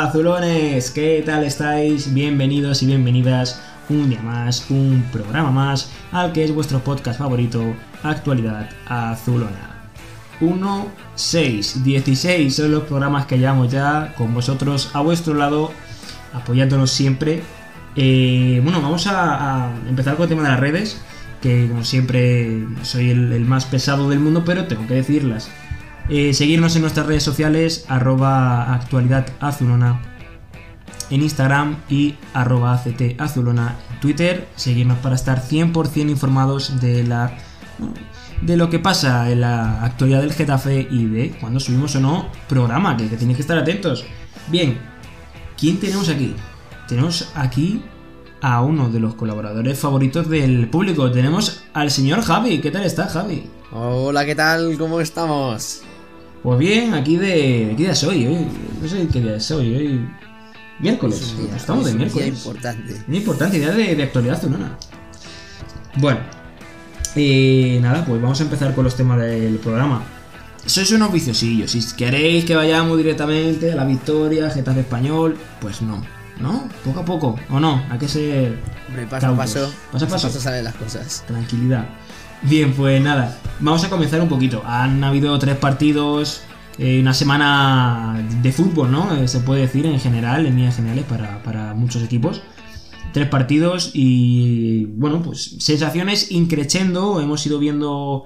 Azulones, ¿qué tal estáis? Bienvenidos y bienvenidas un día más, un programa más al que es vuestro podcast favorito, Actualidad Azulona. 1, 6, 16 son los programas que llevamos ya con vosotros a vuestro lado, apoyándonos siempre. Eh, bueno, vamos a, empezar con el tema de las redes, que como siempre soy el más pesado del mundo, pero tengo que decirlas. Eh, seguirnos en nuestras redes sociales, arroba actualidad azulona en Instagram y arroba ACT azulona en Twitter. Seguirnos para estar 100% informados de la de lo que pasa en la actualidad del Getafe y de cuando subimos o no programa, que, que tenéis que estar atentos. Bien, ¿quién tenemos aquí? Tenemos aquí a uno de los colaboradores favoritos del público. Tenemos al señor Javi. ¿Qué tal está, Javi? Hola, ¿qué tal? ¿Cómo estamos? Pues bien, aquí de. ¿Qué día es hoy? hoy no sé qué día es hoy. Hoy. Miércoles. Día- Estamos de es un día miércoles. importante. Muy importante, idea de, de actualidad zunana. Bueno. eh, nada, pues vamos a empezar con los temas del programa. Sois unos viciosillos. Si queréis que vayamos directamente a la victoria, Getafe Español, pues no. ¿No? Poco a poco. ¿O no? Hay que ser Hombre, paso a paso. Paso a paso. salen las cosas. tranquilidad. Bien, pues nada, vamos a comenzar un poquito. Han habido tres partidos, eh, una semana de fútbol, ¿no? Eh, se puede decir en general, en líneas generales para, para muchos equipos. Tres partidos y, bueno, pues sensaciones increchendo. Hemos ido viendo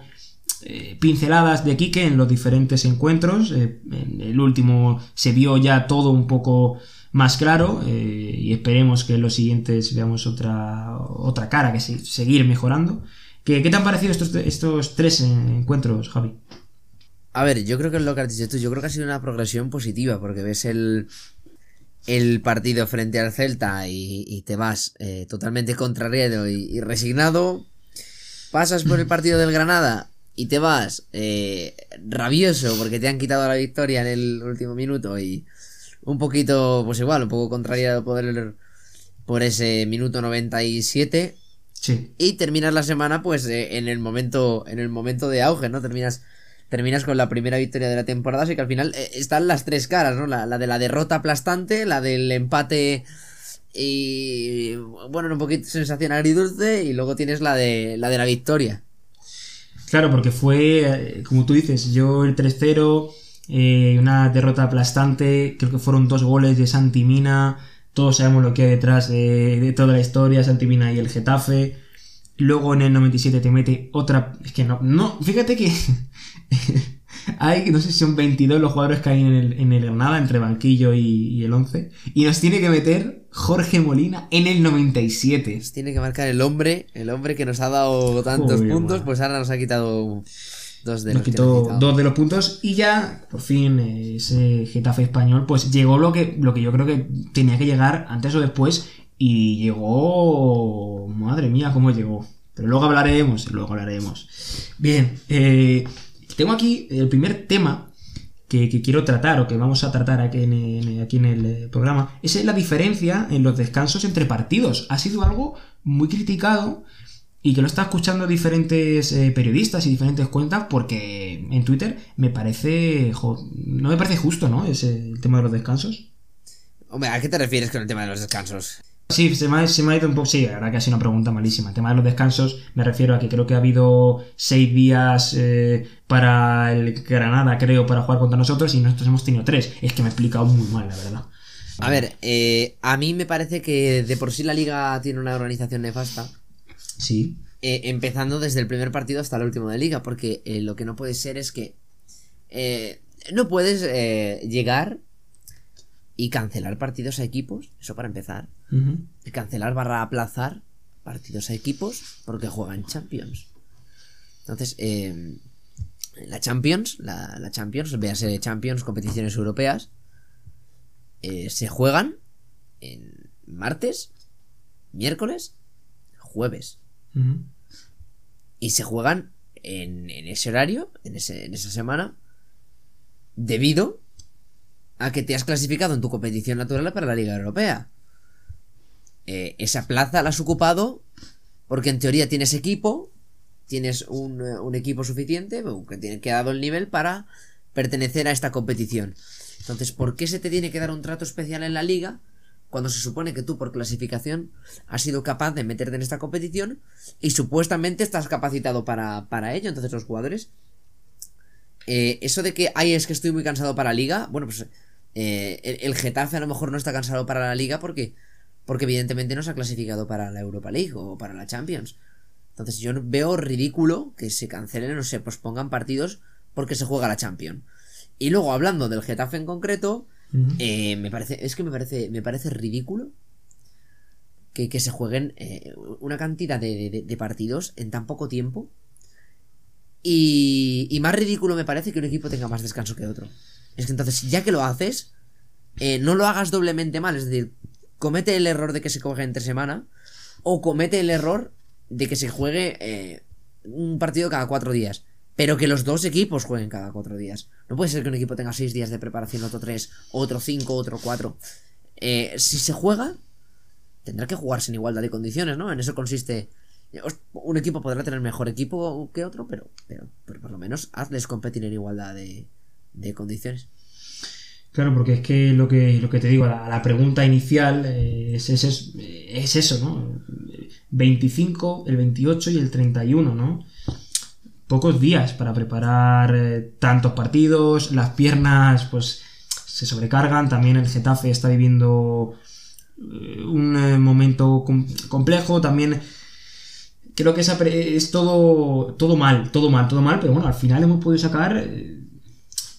eh, pinceladas de Quique en los diferentes encuentros. En el último se vio ya todo un poco más claro y esperemos que en los siguientes veamos otra, otra cara, que se- seguir mejorando. ¿Qué, te han parecido estos, estos tres encuentros, Javi? A ver, yo creo que es lo que has dicho tú. Yo creo que ha sido una progresión positiva porque ves el, el partido frente al Celta y, te vas eh, totalmente contrariado y, y resignado. Pasas por el partido del Granada y te vas eh, rabioso porque te han quitado la victoria en el último minuto y un poquito, pues igual, un poco contrariado por, el- por ese minuto 97 Sí. y terminas la semana pues eh, en el momento en el momento de auge no terminas terminas con la primera victoria de la temporada así que al final eh, están las tres caras no la, la de la derrota aplastante la del empate y bueno un poquito sensación agridulce y luego tienes la de la de la victoria. Claro, porque fue, eh, como tú dices, yo el 3-0, eh, una derrota aplastante, creo que fueron dos goles de Santi Mina, todos sabemos lo que hay detrás de, de toda la historia, Santi Mina y el Getafe. Luego en el 97 te mete otra... Es que no, no, fíjate que hay, no sé si son 22 los jugadores que hay en el, en el Granada, entre banquillo y, y el 11, y nos tiene que meter Jorge Molina en el 97. Pues tiene que marcar el hombre el hombre que nos ha dado tantos Joder, puntos man. pues ahora nos ha quitado dos de nos los quitó dos de los puntos y ya por fin ese Getafe español pues llegó lo que lo que yo creo que tenía que llegar antes o después y llegó madre mía cómo llegó. Pero luego hablaremos luego hablaremos. Bien eh, tengo aquí el primer tema que, que quiero tratar o que vamos a tratar aquí en, en- aquí en el eh, programa. Es la diferencia en los descansos entre partidos. Ha sido algo muy criticado y que lo está escuchando diferentes eh, periodistas y diferentes cuentas porque en Twitter me parece jo, no me parece justo no ese el tema de los descansos. Hombre a qué te refieres con el tema de los descansos sí se me, ha, se me ha ido un poco sí la verdad que ha sido una pregunta malísima. El tema de los descansos me refiero a que creo que ha habido seis días eh, para el Granada creo para jugar contra nosotros y nosotros hemos tenido tres. Es que me he explicado muy mal la verdad. A ver, eh, a mí me parece que de por sí la liga tiene una organización nefasta. Sí eh, empezando desde el primer partido hasta el último de liga, porque eh, lo que no puede ser es que eh, no puedes eh, llegar y cancelar partidos a equipos, eso para empezar, y cancelar barra aplazar partidos a equipos porque juegan Champions. Entonces, la Champions, la, la Champions, véase Champions, competiciones europeas, eh, se juegan en martes, miércoles, jueves. Y se juegan en, ese horario, en, esa semana, debido a que te has clasificado en tu competición natural para la Liga Europea. Eh, esa plaza la has ocupado porque en teoría tienes equipo, tienes un, eh, equipo suficiente, que tiene que dado el nivel para pertenecer a esta competición. Entonces, ¿por qué se te tiene que dar un trato especial en la liga cuando se supone que tú por clasificación has sido capaz de meterte en esta competición y supuestamente estás capacitado para, para ello? Entonces los jugadores... eh, eso de que, ay, es que estoy muy cansado para la liga, bueno, pues eh, el, el Getafe a lo mejor no está cansado para la liga porque, porque evidentemente no se ha clasificado para la Europa League o para la Champions. Entonces yo veo ridículo que se cancelen o se pospongan partidos porque se juega la Champions. Y luego hablando del Getafe en concreto, Eh, me parece, es que me parece, me parece ridículo que, que se jueguen eh, una cantidad de, partidos en tan poco tiempo. Y, y más ridículo me parece que un equipo tenga más descanso que otro. Es que entonces, ya que lo haces, eh, no lo hagas doblemente mal. Es decir, comete el error de que se juegue entre semana. O comete el error de que se juegue eh, un partido cada cuatro días. Pero que los dos equipos jueguen cada cuatro días. No puede ser que un equipo tenga seis días de preparación, otro tres, otro cinco, otro cuatro. Eh, si se juega, tendrá que jugarse en igualdad de condiciones, ¿no? En eso consiste. Un equipo podrá tener mejor equipo que otro, pero, pero, pero por lo menos hazles competir en igualdad de, de condiciones. Claro, porque es que lo que, lo que te digo, la, la pregunta inicial eh, es, es, es, es eso, ¿no? 25, el 28 y el 31, ¿no? Pocos días para preparar eh, tantos partidos, las piernas pues se sobrecargan, también el Getafe está viviendo eh, un eh, momento com- complejo, también creo que pre- es todo, todo mal, todo mal, todo mal, pero bueno, al final hemos podido sacar...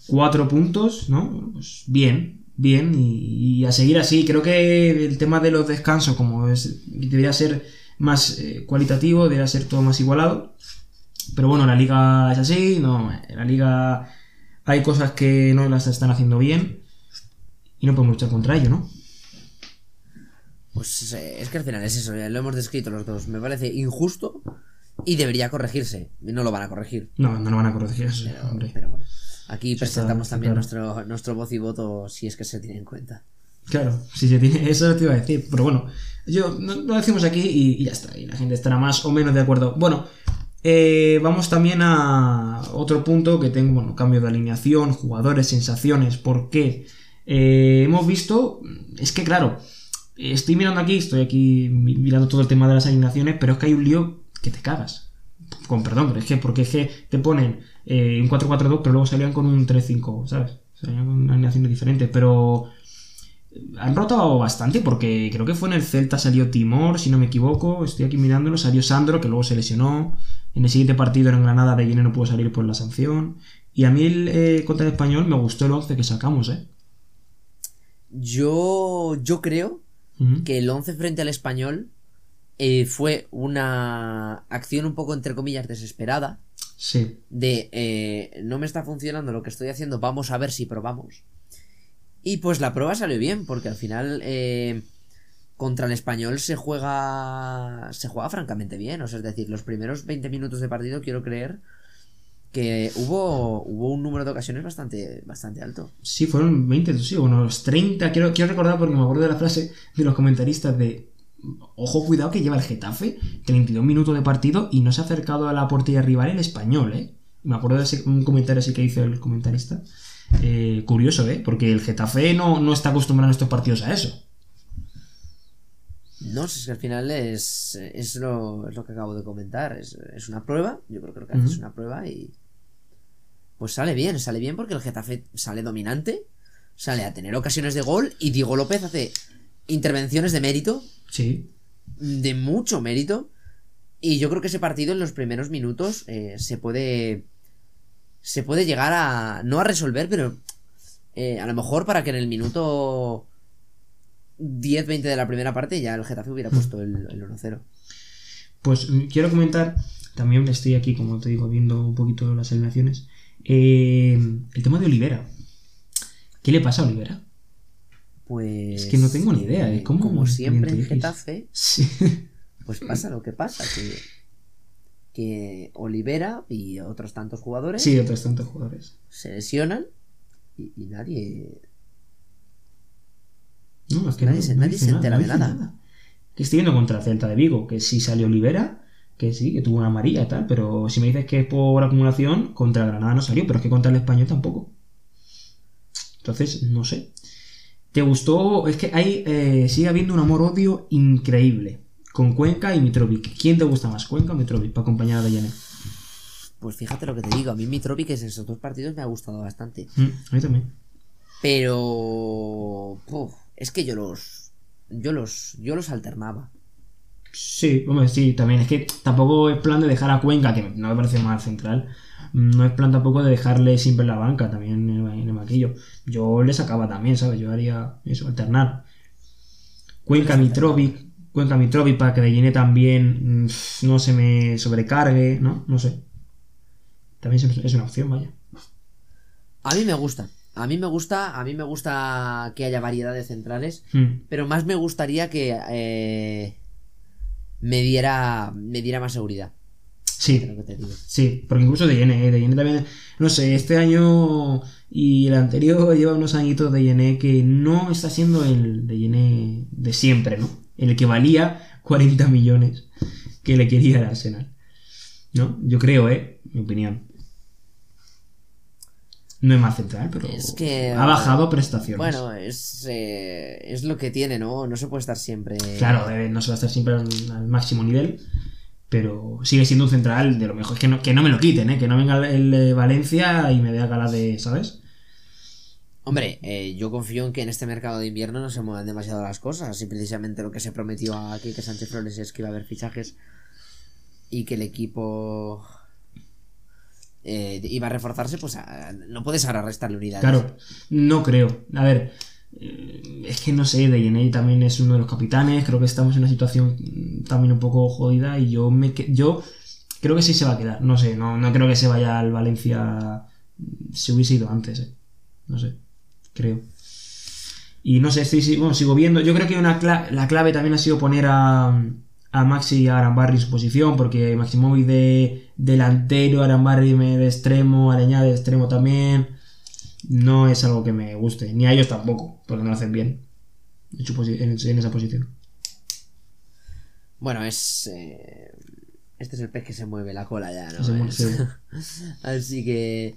cuatro puntos, ¿no? Pues bien, bien, y, y a seguir así. Creo que el tema de los descansos, como es, debería ser más cualitativo, debería ser todo más igualado. Pero bueno, la liga es así, no, en la liga hay cosas que no las están haciendo bien y no podemos luchar contra ello, ¿no? Pues eh, es que al final es eso, ya lo hemos descrito los dos. Me parece injusto y debería corregirse. Y no lo van a corregir. No, no lo van a corregir eso, Pero, hombre. pero bueno. Aquí Eso presentamos está también claro. nuestro, nuestro voz y voto si es que se tiene en cuenta. Claro, si se tiene, eso te iba a decir, pero bueno, yo lo decimos aquí y, y ya está, y la gente estará más o menos de acuerdo. Bueno, eh, vamos también a otro punto que tengo, bueno, cambio de alineación, jugadores, sensaciones, ¿por qué? Eh, hemos visto, es que claro, estoy mirando aquí, estoy aquí mi- mirando todo el tema de las alineaciones, pero es que hay un lío que te cagas. Con perdón, pero es que, porque es que te ponen eh, un 4-4-2, pero luego salían con un 3-5, ¿sabes? Salían con alineaciones diferentes, pero han rotado bastante porque creo que fue en el Celta salió Timor, si no me equivoco, estoy aquí mirándolo, salió Sandro, que luego se lesionó, en el siguiente partido en Granada de lleno no pudo salir por la sanción, y a mí el, eh, contra el español me gustó el 11 que sacamos, ¿eh? Yo, yo creo que el 11 frente al español eh, fue una acción un poco entre comillas desesperada Sí, de eh, no me está funcionando lo que estoy haciendo, vamos a ver si probamos. Y pues la prueba salió bien, porque al final eh, contra el español se juega se juega francamente bien, o sea, es decir, los primeros 20 minutos de partido quiero creer que hubo, hubo un número de ocasiones bastante, bastante alto. sí, fueron 20, sí, bueno, los 30, quiero, quiero recordar porque me acuerdo de la frase de los comentaristas de ojo, cuidado que lleva el Getafe 32 minutos de partido y no se ha acercado a la portería rival el español, ¿eh? Me acuerdo de ese, un comentario así que hizo el comentarista. Eh, curioso, ¿eh? Porque el Getafe no, no está acostumbrado en estos partidos a eso. No, si es que al final es, es, lo, es lo que acabo de comentar. Es, es una prueba. Yo creo que lo que es una prueba y. Pues sale bien, sale bien porque el Getafe sale dominante, sale a tener ocasiones de gol y Diego López hace intervenciones de mérito, Sí. de mucho mérito. Y yo creo que ese partido en los primeros minutos eh, se puede. Se puede llegar a. No a resolver, pero. eh, a lo mejor para que en el minuto 10-20 de la primera parte ya el Getafe hubiera puesto el, el 1-0. Pues mm, quiero comentar, también estoy aquí, como te digo, viendo un poquito las alineaciones. eh, el tema de Olivera. ¿Qué le pasa a Olivera? Pues. Es que no tengo ni idea, ¿eh? ¿Cómo como siempre en? Getafe, Sí. pues pasa lo que pasa, que. Que Olivera y otros tantos jugadores Sí, otros tantos jugadores. se lesionan y, y nadie. No, es que Nadie no- se- nadie se entera no de dice nada. Que estoy viendo contra el Celta de Vigo, que sí salió Olivera, que sí, que tuvo una amarilla y tal, pero si me dices que es por acumulación, contra Granada no salió, pero es que contra el Español tampoco. Entonces, no sé. ¿Te gustó? Es que hay, eh, sigue habiendo un amor-odio increíble con Cuenca y Mitrovic. ¿Quién te gusta más, Cuenca o Mitrovic, para acompañar a Dayane? Pues fíjate lo que te digo, a mí Mitrovic en estos dos partidos me ha gustado bastante. Mm, a mí también. Pero... puf, es que yo los... Yo los... Yo los alternaba. Sí, hombre, sí, también. Es que tampoco es plan de dejar a Cuenca, que no me parece mal central. No es plan tampoco de dejarle siempre en la banca, también en el, en el banquillo. Yo le sacaba también, ¿sabes? Yo haría eso, alternar. Cuenca Mitrovic, Cuenca Mitrovic para que de llene también mm, no se me sobrecargue, ¿no? No sé. También es una opción, vaya. A mí me gusta. A mí me gusta, a mí me gusta que haya variedad de centrales, Mm. pero más me gustaría que eh, me diera me diera más seguridad. Sí. Sí, porque incluso de ¿eh? de Yene también, no sé, este año y el anterior lleva unos añitos de Yene que no está siendo el de Yene de siempre, ¿no? El que valía 40 millones que le quería el Arsenal. ¿No? Yo creo, ¿eh? Mi opinión. No es más central, pero Es que- ha bajado prestaciones. Bueno, es, eh, es lo que tiene, ¿no? No se puede estar siempre. Claro, eh, no se va a estar siempre al, al máximo nivel, pero sigue siendo un central de lo mejor. Es que no, que no me lo quiten, ¿eh? que no venga el, Valencia y me dé gala de, ¿sabes? Hombre, eh, yo confío en que en este mercado de invierno no se muevan demasiado las cosas. Y precisamente lo que se prometió a Quique Sánchez Flores es que iba a haber fichajes y que el equipo eh, iba a reforzarse, pues no puedes ahora restarle unidades. Claro, no creo. A ver, eh, es que no sé, Dejeney también es uno de los capitanes, creo que estamos en una situación también un poco jodida y yo me yo creo que sí se va a quedar. No sé, no, no creo que se vaya al Valencia mm, si hubiese ido antes, eh. No sé, creo. Y no sé, estoy, bueno, sigo viendo. Yo creo que una cla- la clave también ha sido poner a, a Maxi y a Arambarri en su posición, porque Maximovic de delantero, Arambarri de extremo, Arañá de extremo también. No es algo que me guste, ni a ellos tampoco, porque no lo hacen bien en, su posi- en- en esa posición. Bueno, es. eh, este es el pez que se mueve la cola ya, ¿no? Así que.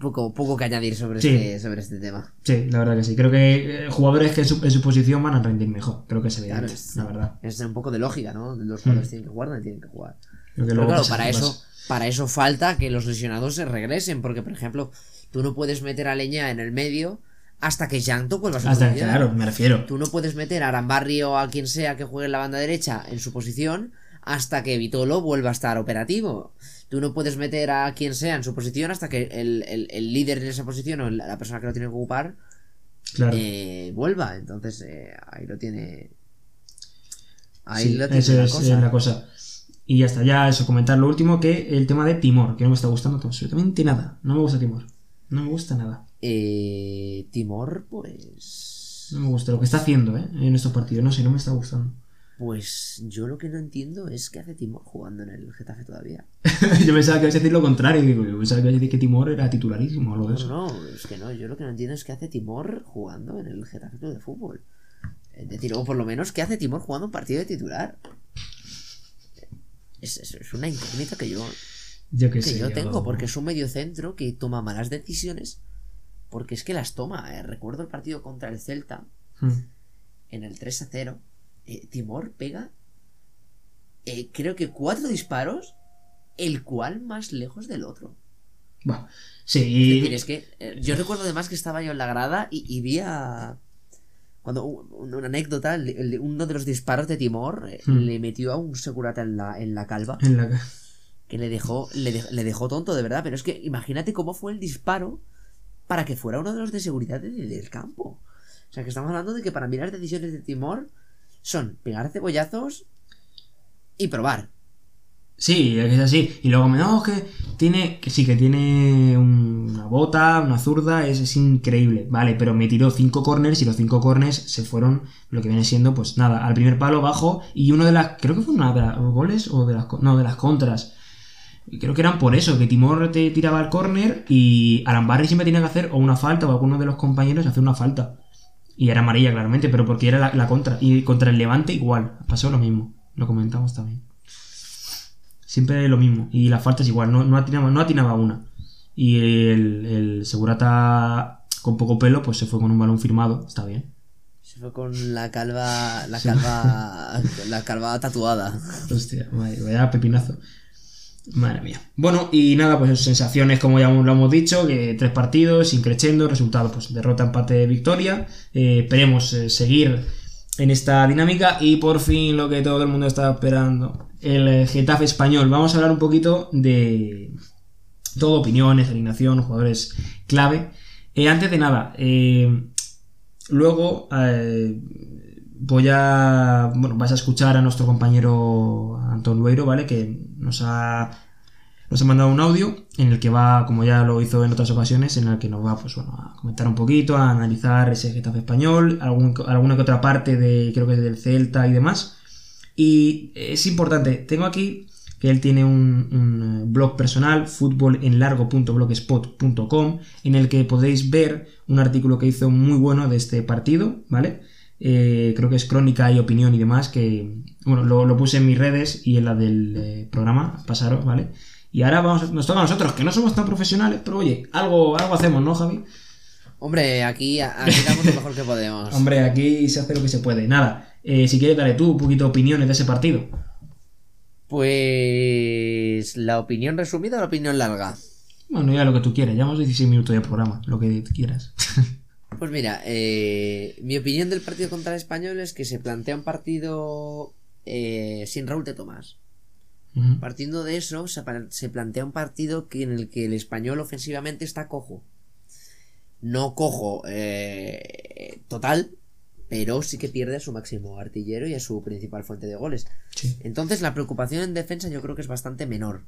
Poco, poco que añadir sobre, Sí. este, sobre este tema. Sí, la verdad que sí. Creo que eh, jugadores que en su, en su posición van a rendir mejor. Creo que se ve Claro, es- la verdad. Es un poco de lógica, ¿no? Los jugadores Mm. tienen que jugar donde tienen que jugar. Creo que Pero claro, para eso, para eso falta que los lesionados se regresen, porque por ejemplo, tú no puedes meter a Leña en el medio hasta que Llanto vuelva a su Hasta, posición. claro, me refiero. Tú no puedes meter a Arambarri o a quien sea que juegue en la banda derecha en su posición hasta que Vitolo vuelva a estar operativo. Tú no puedes meter a quien sea en su posición hasta que el, el- el líder en esa posición o la persona que lo tiene que ocupar Claro. eh, vuelva. Entonces ahí ahí lo tiene. Ahí Sí, lo tiene eso la es cosa. eh, la cosa. Y ya está, ya eso, comentar lo último, que el tema de Timor, que no me está gustando absolutamente nada. No me gusta Timor. No me gusta nada. Eh, Timor, pues. No me gusta lo que está haciendo, ¿eh? En estos partidos. No sé, no me está gustando. Pues yo lo que no entiendo es qué hace Timor jugando en el Getafe todavía. yo pensaba que ibas a decir lo contrario. Digo, yo pensaba que ibas a decir que Timor era titularísimo o algo de No, eso. no, es que no, yo lo que no entiendo es qué hace Timor jugando en el Getafe Club de Fútbol. Es decir, o por lo menos qué hace Timor jugando un partido de titular. Es, es- es una incógnita que yo, que sé. yo tengo, porque es un medio centro que toma malas decisiones. Porque es que las toma. eh. Recuerdo el partido contra el Celta, Hmm. en el 3 a 0. Eh, Timor pega, eh, creo que cuatro disparos, el cual más lejos del otro. Sí, Es y... decir, es que eh, yo recuerdo además que estaba yo en la grada y, y vi a. Cuando un- una anécdota, el- el- uno de los disparos de Timor Hmm. le metió a un segurata en la, en la calva En la... que le dejó, le, le dejó tonto de verdad. Pero es que imagínate cómo fue el disparo para que fuera uno de los de seguridad de- del campo. O sea que estamos hablando de que para las decisiones de Timor son pegar cebollazos y probar. Sí, es así. Y luego me no, que tiene, que sí, que tiene una bota, una zurda, es, es increíble. Vale, pero me tiró cinco corners y los cinco corners se fueron lo que viene siendo, pues nada, al primer palo bajo y uno de las, creo que fue una de las goles o de las, no, de las contras. Creo que eran por eso, que Timor te tiraba el córner y Arambarri siempre tenía que hacer o una falta o alguno de los compañeros hacer una falta. Y era amarilla, claramente, pero porque era la, la contra. Y contra el Levante igual, pasó lo mismo. Lo comentamos también. Siempre lo mismo. Y las faltas igual, no, no, atinaba, no atinaba una. Y el, el segurata con poco pelo, pues se fue con un balón firmado, está bien. Se fue con la calva. La calva. la calva tatuada. Hostia, madre, vaya pepinazo. Madre mía. Bueno, y nada, pues sensaciones, como ya lo hemos dicho, que tres partidos, increchendo, resultado, pues derrota, empate, victoria. Eh, esperemos eh, seguir en esta dinámica y por fin lo que todo el mundo estaba esperando, el eh, Getafe español. Vamos a hablar un poquito de todo, opiniones, alineación, jugadores clave. antes de nada, luego voy a. Bueno, vas a escuchar a nuestro compañero Antón Lueiro, ¿vale? Que nos ha. Nos ha mandado un audio en el que va, como ya lo hizo en otras ocasiones, en el que nos va pues, bueno, a comentar un poquito, a analizar ese Getafe español, alguna que otra parte de, creo que del Celta y demás. Y es importante, tengo aquí que él tiene un, un blog personal, futbolenlargo.blogspot.com, en el que podéis ver un artículo que hizo muy bueno de este partido, ¿vale? Eh, creo que es crónica y opinión y demás, que bueno, lo, puse en mis redes y en la del eh, programa, pasaros, ¿vale? Y ahora vamos, nos toca a nosotros, que no somos tan profesionales, pero oye, algo, algo hacemos, ¿no, Javi? Hombre, aquí, aquí damos lo mejor que podemos. Hombre, aquí se hace lo que se puede. Nada, eh, si quieres, dale tú un poquito de opiniones de ese partido. Pues la opinión resumida o la opinión larga. Bueno, ya lo que tú quieras, llevamos 16 minutos de programa, lo que quieras. Pues mira, eh, mi opinión del partido contra el español es que se plantea un partido eh, sin Raúl de Tomás. Partiendo de eso, se, plantea un partido que, en el que el español ofensivamente está cojo. No cojo eh, total, pero sí que pierde a su máximo artillero y a su principal fuente de goles. Entonces la preocupación en defensa yo creo que es bastante menor.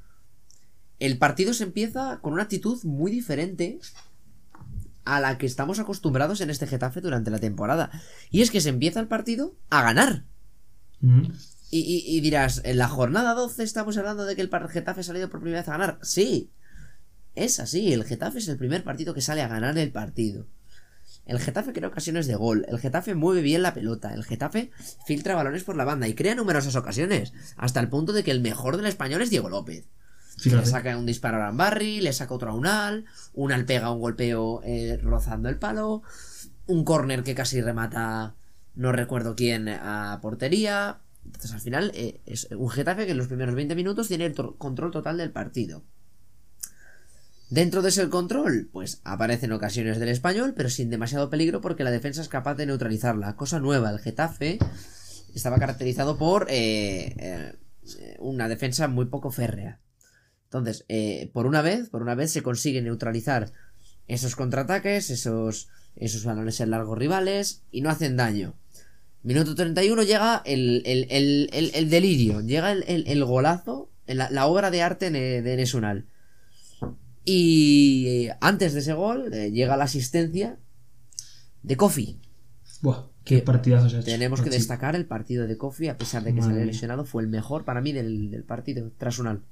El partido se empieza con una actitud muy diferente a la que estamos acostumbrados en este Getafe durante la temporada. Y es que se empieza el partido a ganar. y, dirás, en la jornada 12 estamos hablando de que el Getafe ha salido por primera vez a ganar. Sí, es así, el Getafe es el primer partido que sale a ganar el partido. El Getafe crea ocasiones de gol, el Getafe mueve bien la pelota, el Getafe filtra balones por la banda y crea numerosas ocasiones, hasta el punto de que el mejor del español es Diego López. Le saca un disparo a Barry, le saca otro a Unal, Unal pega un golpeo eh, rozando el palo, un corner que casi remata, no recuerdo quién, a portería. Entonces al final eh, es un Getafe que en los primeros 20 minutos tiene el control total del partido. Dentro de ese control, pues aparecen ocasiones del español, pero sin demasiado peligro porque la defensa es capaz de neutralizarla. Cosa nueva, el Getafe estaba caracterizado por eh, una defensa muy poco férrea. Entonces, eh, por una vez, por una vez se consigue neutralizar esos contraataques, esos, esos balones en largos rivales y no hacen daño. Minuto 31 llega el, el, delirio, llega el, golazo, la, obra de arte de Nesunal. Y antes de ese gol eh, llega la asistencia de Kofi. Buah, qué partidazo se Tenemos que destacar el partido de Kofi, a pesar de que se había lesionado, fue el mejor para mí del, del partido, tras Unal.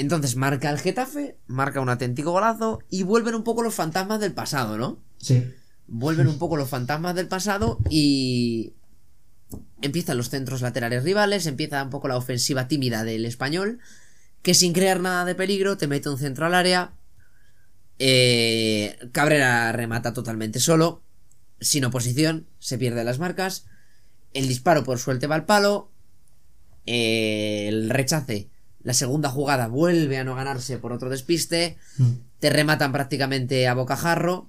Entonces marca el Getafe, marca un auténtico golazo y vuelven un poco los fantasmas del pasado, ¿no? Sí. Vuelven un poco los fantasmas del pasado y empiezan los centros laterales rivales, empieza un poco la ofensiva tímida del español, que sin crear nada de peligro te mete un centro al área. Eh, Cabrera remata totalmente solo, sin oposición, se pierde las marcas. El disparo por suerte va al palo. Eh, el rechace la segunda jugada vuelve a no ganarse por otro despiste. Mm. Te rematan prácticamente a bocajarro.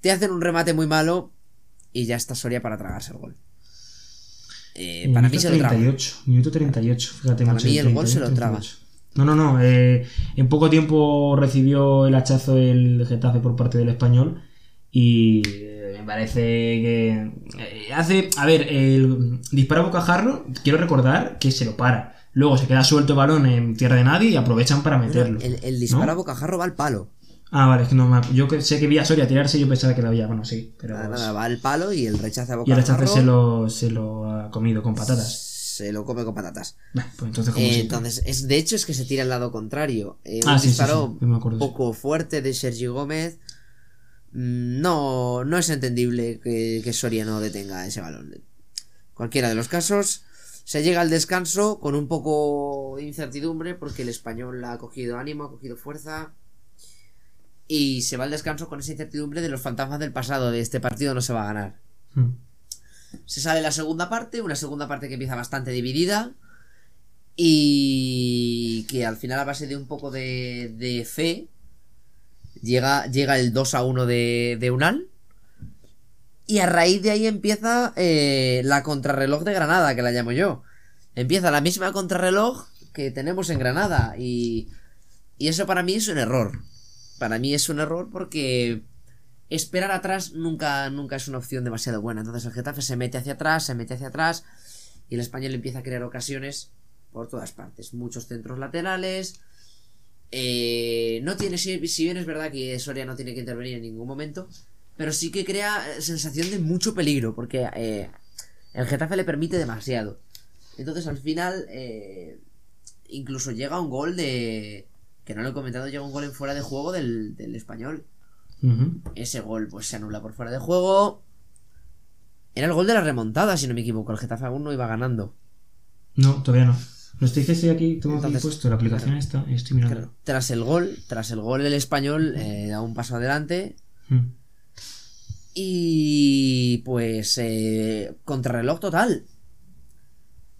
Te hacen un remate muy malo. Y ya está Soria para tragarse el gol. Eh, para mí se lo traga. Minuto 38, fíjate. Para mí el gol se lo traga. No, no, no. Eh, en poco tiempo recibió el hachazo el Getafe por parte del español. Y eh, me parece que. hace. A ver, el disparo a bocajarro, quiero recordar que se lo para. Luego se queda suelto el balón en tierra de nadie y aprovechan para meterlo. el, disparo a bocajarro va al palo. Ah, vale, es que no me... Yo sé que vi a Soria tirarse y yo pensaba que la había. Bueno, sí, pero. Nada, va al palo y el rechazo a bocajarro. Y el rechazo se lo, se lo ha comido con patatas. Se lo come con patatas. pues entonces, eh, entonces es, de hecho, es que se tira al lado contrario. Eh, un ah, disparo un poco fuerte de Sergi Gómez. Mm, no, no es entendible que, que Soria no detenga ese balón. Cualquiera de los casos. Se llega al descanso con un poco de incertidumbre porque el español ha cogido ánimo, ha cogido fuerza. Y se va al descanso con esa incertidumbre de los fantasmas del pasado, de este partido no se va a ganar. Mm. Se sale la segunda parte, una segunda parte que empieza bastante dividida y que al final a base de un poco de, de fe llega, llega el 2 a 1 de, de Unal y a raíz de ahí empieza eh, la contrarreloj de Granada, que la llamo yo. Empieza la misma contrarreloj que tenemos en Granada y, y eso para mí es un error. Para mí es un error porque esperar atrás nunca, nunca es una opción demasiado buena. Entonces el Getafe se mete hacia atrás, se mete hacia atrás y el español empieza a crear ocasiones por todas partes. Muchos centros laterales. eh, no tiene, si, si bien es verdad que Soria no tiene que intervenir en ningún momento, pero sí que crea eh, sensación de mucho peligro, porque eh, el Getafe le permite demasiado. Entonces al final, eh, incluso llega un gol de... Que no lo he comentado, llega un gol en fuera de juego del, del español. Ese gol pues se anula por fuera de juego. Era el gol de la remontada, si no me equivoco. El Getafe aún no iba ganando. No, todavía no. Lo estoy estoy aquí, tengo aquí Entonces, puesto la aplicación esta y estoy mirando. Claro. Tras el gol, tras el gol el español eh, da un paso adelante. Mm. Y pues eh, contrarreloj total.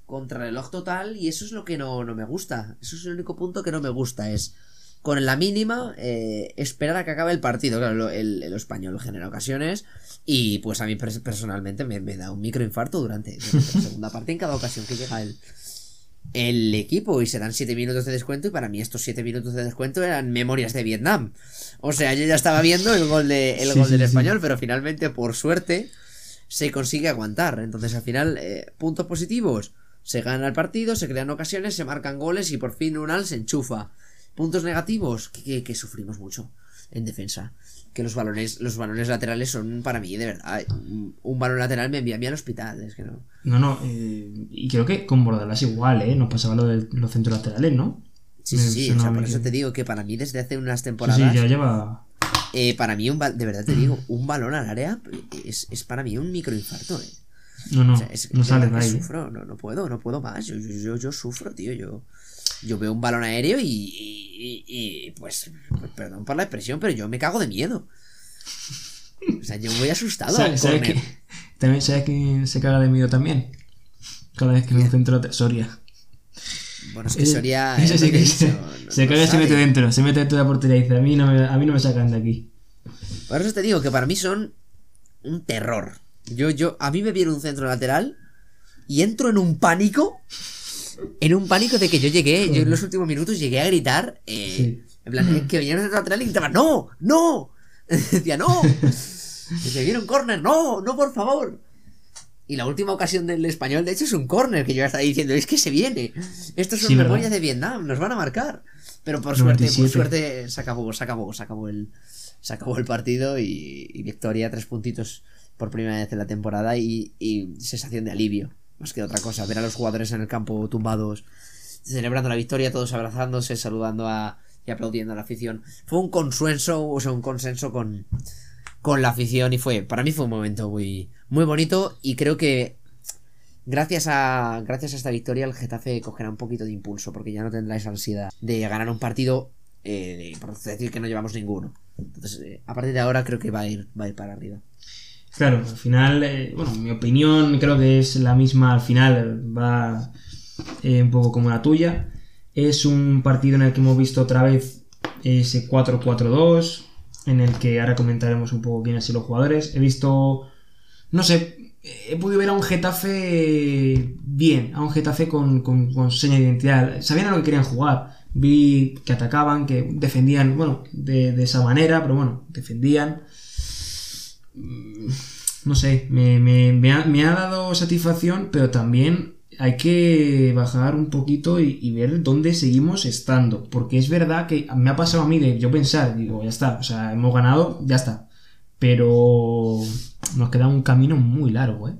Contrarreloj total y eso es lo que no, no me gusta. Eso es el único punto que no me gusta. Es con la mínima eh, esperar a que acabe el partido. Claro, el, el español genera ocasiones y pues a mí pers- personalmente me, me da un microinfarto durante, durante la segunda parte en cada ocasión que llega el, el equipo y se dan 7 minutos de descuento y para mí estos 7 minutos de descuento eran memorias de Vietnam. O sea, yo ya estaba viendo el gol, de, el Sí, gol sí, del sí. español, pero finalmente, por suerte, se consigue aguantar. Entonces, al final, eh, puntos positivos. Se gana el partido, se crean ocasiones, se marcan goles y por fin Unal se enchufa. Puntos negativos, que, que- que sufrimos mucho en defensa. Que los balones, los balones laterales son para mí, de verdad. Un, un balón lateral me envía a mí al hospital. Es que no. No, no, eh, y creo que con Bordalas igual, ¿eh? Nos pasaba lo de los centros laterales, ¿no? Sí, Me sí, sí. O sea, por eso te digo que para mí, desde hace unas temporadas. sí, ya lleva. Eh, para mí, un de verdad te digo, un balón al área es, es para mí un microinfarto. Eh. No, no, O sea, es- no sale de. ¿eh? Sufro, no, no puedo, no puedo más. Yo, yo, yo, yo sufro, tío. Yo, yo veo un balón aéreo y, y, y- y, pues, perdón por la expresión, pero yo me cago de miedo. O sea, yo voy asustado. ¿Sabes, sabes que, también sabes que se caga de miedo también? Cada vez que un centro. Soria. Bueno, es que Soria. sí lo que se, dicho, no- se no caga y se mete dentro. Se mete dentro de la portería y dice: A mí no me, a mí no me sacan de aquí. Por eso te digo que para mí son un terror. Yo, yo, a mí me viene un centro lateral y entro en un pánico. En un pánico de que yo llegué, yo en los últimos minutos llegué a gritar. eh, Sí. En plan, que un centro lateral y gritaba, ¡No! ¡No! Decía, ¡No! Dice, viene un córner, ¡No! ¡No, por favor! Y la última ocasión del español, de hecho, es un córner que yo ya estaba diciendo, es que se viene. Estos son Sí, memorias de Vietnam, nos van a marcar. Pero por suerte, por 97. suerte, se acabó, se acabó, se acabó el, se acabó el partido y, y victoria, tres puntitos por primera vez en la temporada y, y sensación de alivio, más que otra cosa. Ver a los jugadores en el campo tumbados, celebrando la victoria, todos abrazándose, saludando a, y aplaudiendo a la afición. Fue un consenso, o sea, un consenso con, con la afición y fue, para mí fue un momento muy, muy bonito y creo que gracias a, gracias a esta victoria el Getafe cogerá un poquito de impulso porque ya no tendrá ansiedad de ganar un partido, eh, por decir que no llevamos ninguno. Entonces, eh, a partir de ahora creo que va a ir, va a ir para arriba. Claro, al final, eh, bueno, mi opinión creo que es la misma al final, va eh, un poco como la tuya. Es un partido en el que hemos visto otra vez ese 4-4-2, en el que ahora comentaremos un poco quiénes son los jugadores. He visto, no sé, he podido ver a un Getafe bien, a un Getafe con, con, con seña de identidad. Sabían a lo que querían jugar. Vi que atacaban, que defendían, bueno, de, de esa manera, pero bueno, defendían no sé, me, me- me ha, me ha dado satisfacción, pero también hay que bajar un poquito y, y ver dónde seguimos estando. Porque es verdad que me ha pasado a mí de yo pensar, digo, ya está, o sea, hemos ganado, ya está. Pero nos queda un camino muy largo, ¿eh?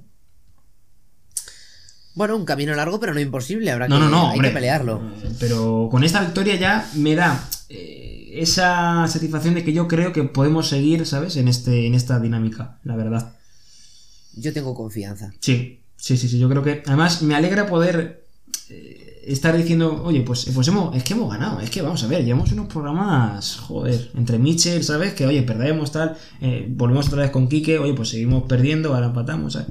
Bueno, un camino largo, pero no imposible. Habrá No, que, no, no, hay hombre. que pelearlo. Pero con esta victoria ya me da eh, esa satisfacción de que yo creo que podemos seguir, ¿sabes? En, este, en esta dinámica, la verdad. Yo tengo confianza. Sí, sí, sí, sí, yo creo que... Además, me alegra poder eh, estar diciendo, oye, pues, pues hemos, es que hemos ganado, es que vamos a ver, llevamos unos programas, joder, entre Mitchell, ¿sabes? Que oye, perdemos tal, eh, volvemos otra vez con Quique, oye, pues seguimos perdiendo, ahora empatamos, ¿sabes?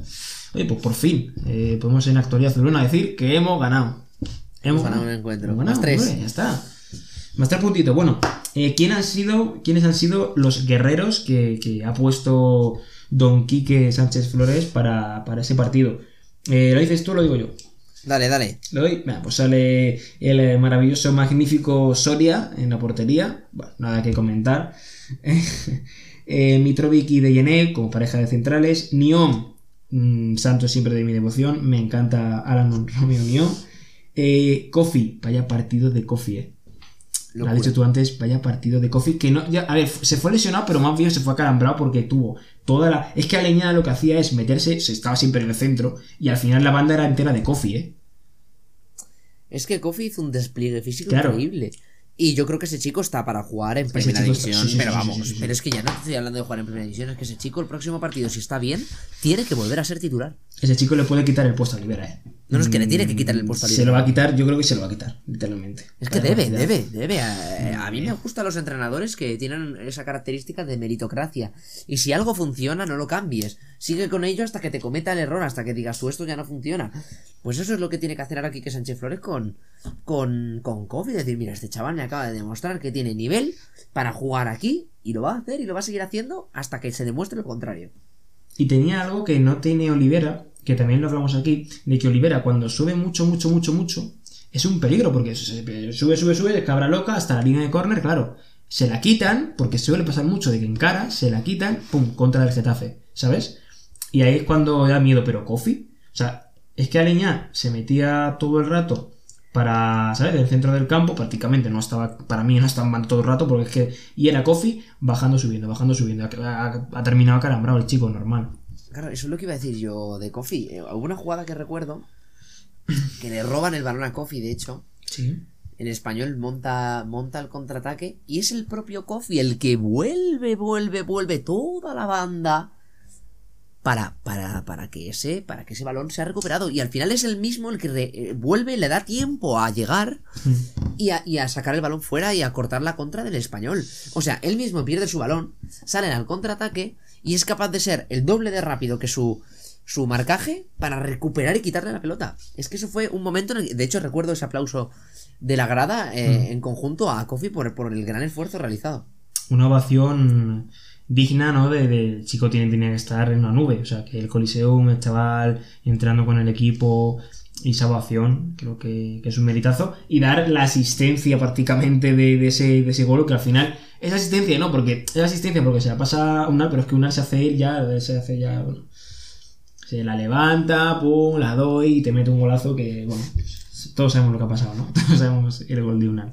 Oye, pues por fin, eh, podemos en Actualidad Azulona decir que hemos ganado. Hemos ganado un encuentro. Hemos Más tres. hombre, ya está. Más tres puntitos. Bueno, eh, ¿quién han sido, ¿quiénes han sido los guerreros que, que ha puesto Don Quique Sánchez Flores para, para ese partido? Eh, ¿Lo dices tú o lo digo yo? Dale, dale. ¿Lo doy? Pues sale el eh, maravilloso, magnífico Soria en la portería. Bueno, nada que comentar. eh, Mitrovic y Deyené como pareja de centrales. Nión, mm, santo siempre de mi devoción. Me encanta Alan Romeo Nión. Eh, Kofi, vaya partido de Kofi, eh. Lo has dicho tú antes, vaya partido de Kofi. Que no, ya, a ver, se fue lesionado, pero más bien se fue acalambrado porque tuvo toda la. Es que Aleña lo que hacía es meterse, se estaba siempre en el centro, y al final la banda era entera de Kofi, eh. Es que Kofi hizo un despliegue físico Claro. increíble. Y yo creo que ese chico está para jugar en primera está- división. sí, sí, pero sí, vamos, pero es que ya no estoy hablando de jugar en primera división. Es que ese chico, el próximo partido, si está bien, tiene que volver a ser titular. Ese chico le puede quitar el puesto a Olivera, eh. No, no, es que le tiene que quitar el puesto a Se lo va a quitar, yo creo que se lo va a quitar, literalmente. Es que debe, debe, debe. A, a mí me gustan los entrenadores que tienen esa característica de meritocracia. Y si algo funciona, no lo cambies. Sigue con ello hasta que te cometa el error, hasta que digas tú esto ya no funciona. Pues eso es lo que tiene que hacer ahora Quique Sánchez Flores con, con, con Kofi. Decir, mira, este chaval me acaba de demostrar que tiene nivel para jugar aquí y lo va a hacer y lo va a seguir haciendo hasta que se demuestre lo contrario. Y tenía algo que no tiene Olivera, que también lo hablamos aquí, de que Olivera cuando sube mucho, mucho, mucho, mucho, es un peligro, porque sube, sube, sube, cabra loca hasta la línea de córner, claro. Se la quitan, porque suele pasar mucho de que en cara, se la quitan, pum, contra el Getafe, ¿sabes? Y ahí es cuando da miedo, pero Kofi, o sea, es que Aleñá se metía todo el rato para, ¿sabes? Del centro del campo, prácticamente no estaba, para mí no estaba todo el rato, porque es que, y era Kofi bajando, subiendo, bajando, subiendo, ha, terminado acalambrado el chico, normal. Claro, eso es lo que iba a decir yo de Kofi. Eh, Hubo una jugada que recuerdo que le roban el balón a Kofi, de hecho. Sí. En español monta, monta el contraataque y es el propio Kofi el que vuelve, vuelve, vuelve toda la banda para, para, para, que, ese, para que ese balón sea recuperado. Y al final es el mismo el que re- eh, vuelve, le da tiempo a llegar y a, y a sacar el balón fuera y a cortar la contra del español. O sea, él mismo pierde su balón, sale al contraataque y es capaz de ser el doble de rápido que su, su marcaje para recuperar y quitarle la pelota. Es que eso fue un momento en el que, de hecho, recuerdo ese aplauso de la grada eh, en conjunto a Kofi por, por el gran esfuerzo realizado. Una ovación digna, ¿no? De, de- el chico tiene, tenía que estar en una nube. O sea, que el Coliseum, el chaval entrando con el equipo y esa ovación, creo que, que es un meritazo. Y dar la asistencia prácticamente de, de ese, de ese gol, que al final es asistencia, ¿no? Porque es asistencia porque se la pasa Unal, pero es que Unal se hace él ya, se hace ya, bueno. Se la levanta, pum, la doy y te mete un golazo que, bueno, todos sabemos lo que ha pasado, ¿no? Todos sabemos el gol de Unal.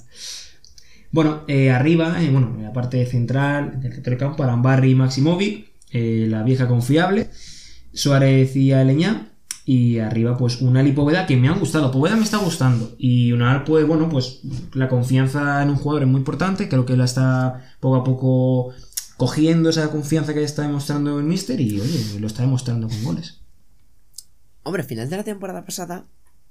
Bueno, eh, arriba, eh, bueno, en la parte central del centro del campo, Arambarri y Maximovic, eh, la vieja confiable, Suárez y Aleñá, y arriba, pues Unal y Poveda, que me han gustado. Poveda me está gustando. Y Unal, pues bueno, pues la confianza en un jugador es muy importante. Creo que la está poco a poco cogiendo esa confianza que está demostrando el Mister y, oye, lo está demostrando con goles. Hombre, final de la temporada pasada,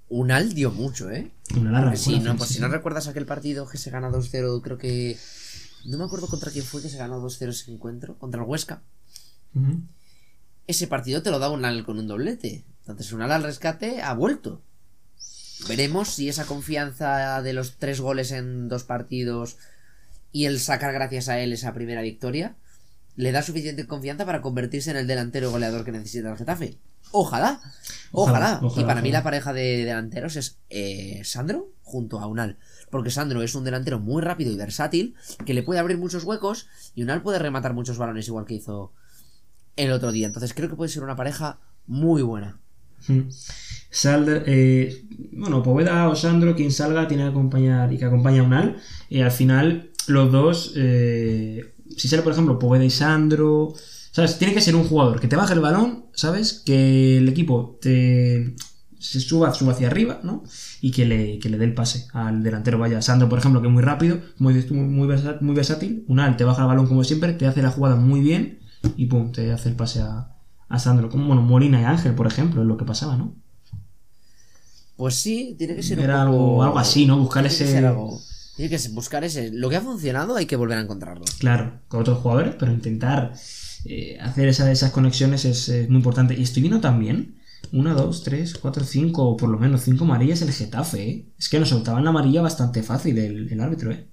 Unal dio mucho, ¿eh? Unal arrancó Sí, no, pues sí, si no recuerdas aquel partido que se gana 2-0, creo que... No me acuerdo contra quién fue que se ganó 2-0 ese encuentro, contra el Huesca. Ese partido te lo da Unal con un doblete. Entonces Unal al rescate ha vuelto. Veremos si esa confianza de los tres goles en dos partidos y el sacar gracias a él esa primera victoria le da suficiente confianza para convertirse en el delantero goleador que necesita el Getafe. Ojalá, ojalá. Ojalá, ojalá, y para mí la pareja de delanteros es eh, Sandro junto a Unal. Porque Sandro es un delantero muy rápido y versátil que le puede abrir muchos huecos y Unal puede rematar muchos balones igual que hizo el otro día. Entonces creo que puede ser una pareja muy buena. Mm. Sal, eh, bueno, Poveda o Sandro, quien salga, tiene que acompañar y que acompaña a Unal. Y al final, los dos, eh, si sale, por ejemplo, Poveda y Sandro, ¿sabes? Tiene que ser un jugador que te baje el balón, ¿sabes? Que el equipo te se suba, suba hacia arriba, ¿no? Y que le, que le dé el pase al delantero. Vaya, Sandro, por ejemplo, que es muy rápido, muy, muy muy versátil. Unal te baja el balón como siempre, te hace la jugada muy bien y pum, te hace el pase a, a Sandro. Como, bueno, Molina y Ángel, por ejemplo, es lo que pasaba, ¿no? Pues sí, tiene que ser un Era poco- algo, algo así, ¿no? Buscar tiene ese. algo- Tiene que buscar ese. Lo que ha funcionado hay que volver a encontrarlo. Claro, con otros jugadores, pero intentar eh, hacer esa- esas conexiones es, muy importante. Y estoy viendo también una, dos, tres, cuatro, cinco, o por lo menos cinco amarillas el Getafe, ¿eh? Es que nos soltaban la amarilla bastante fácil el, el árbitro, ¿eh?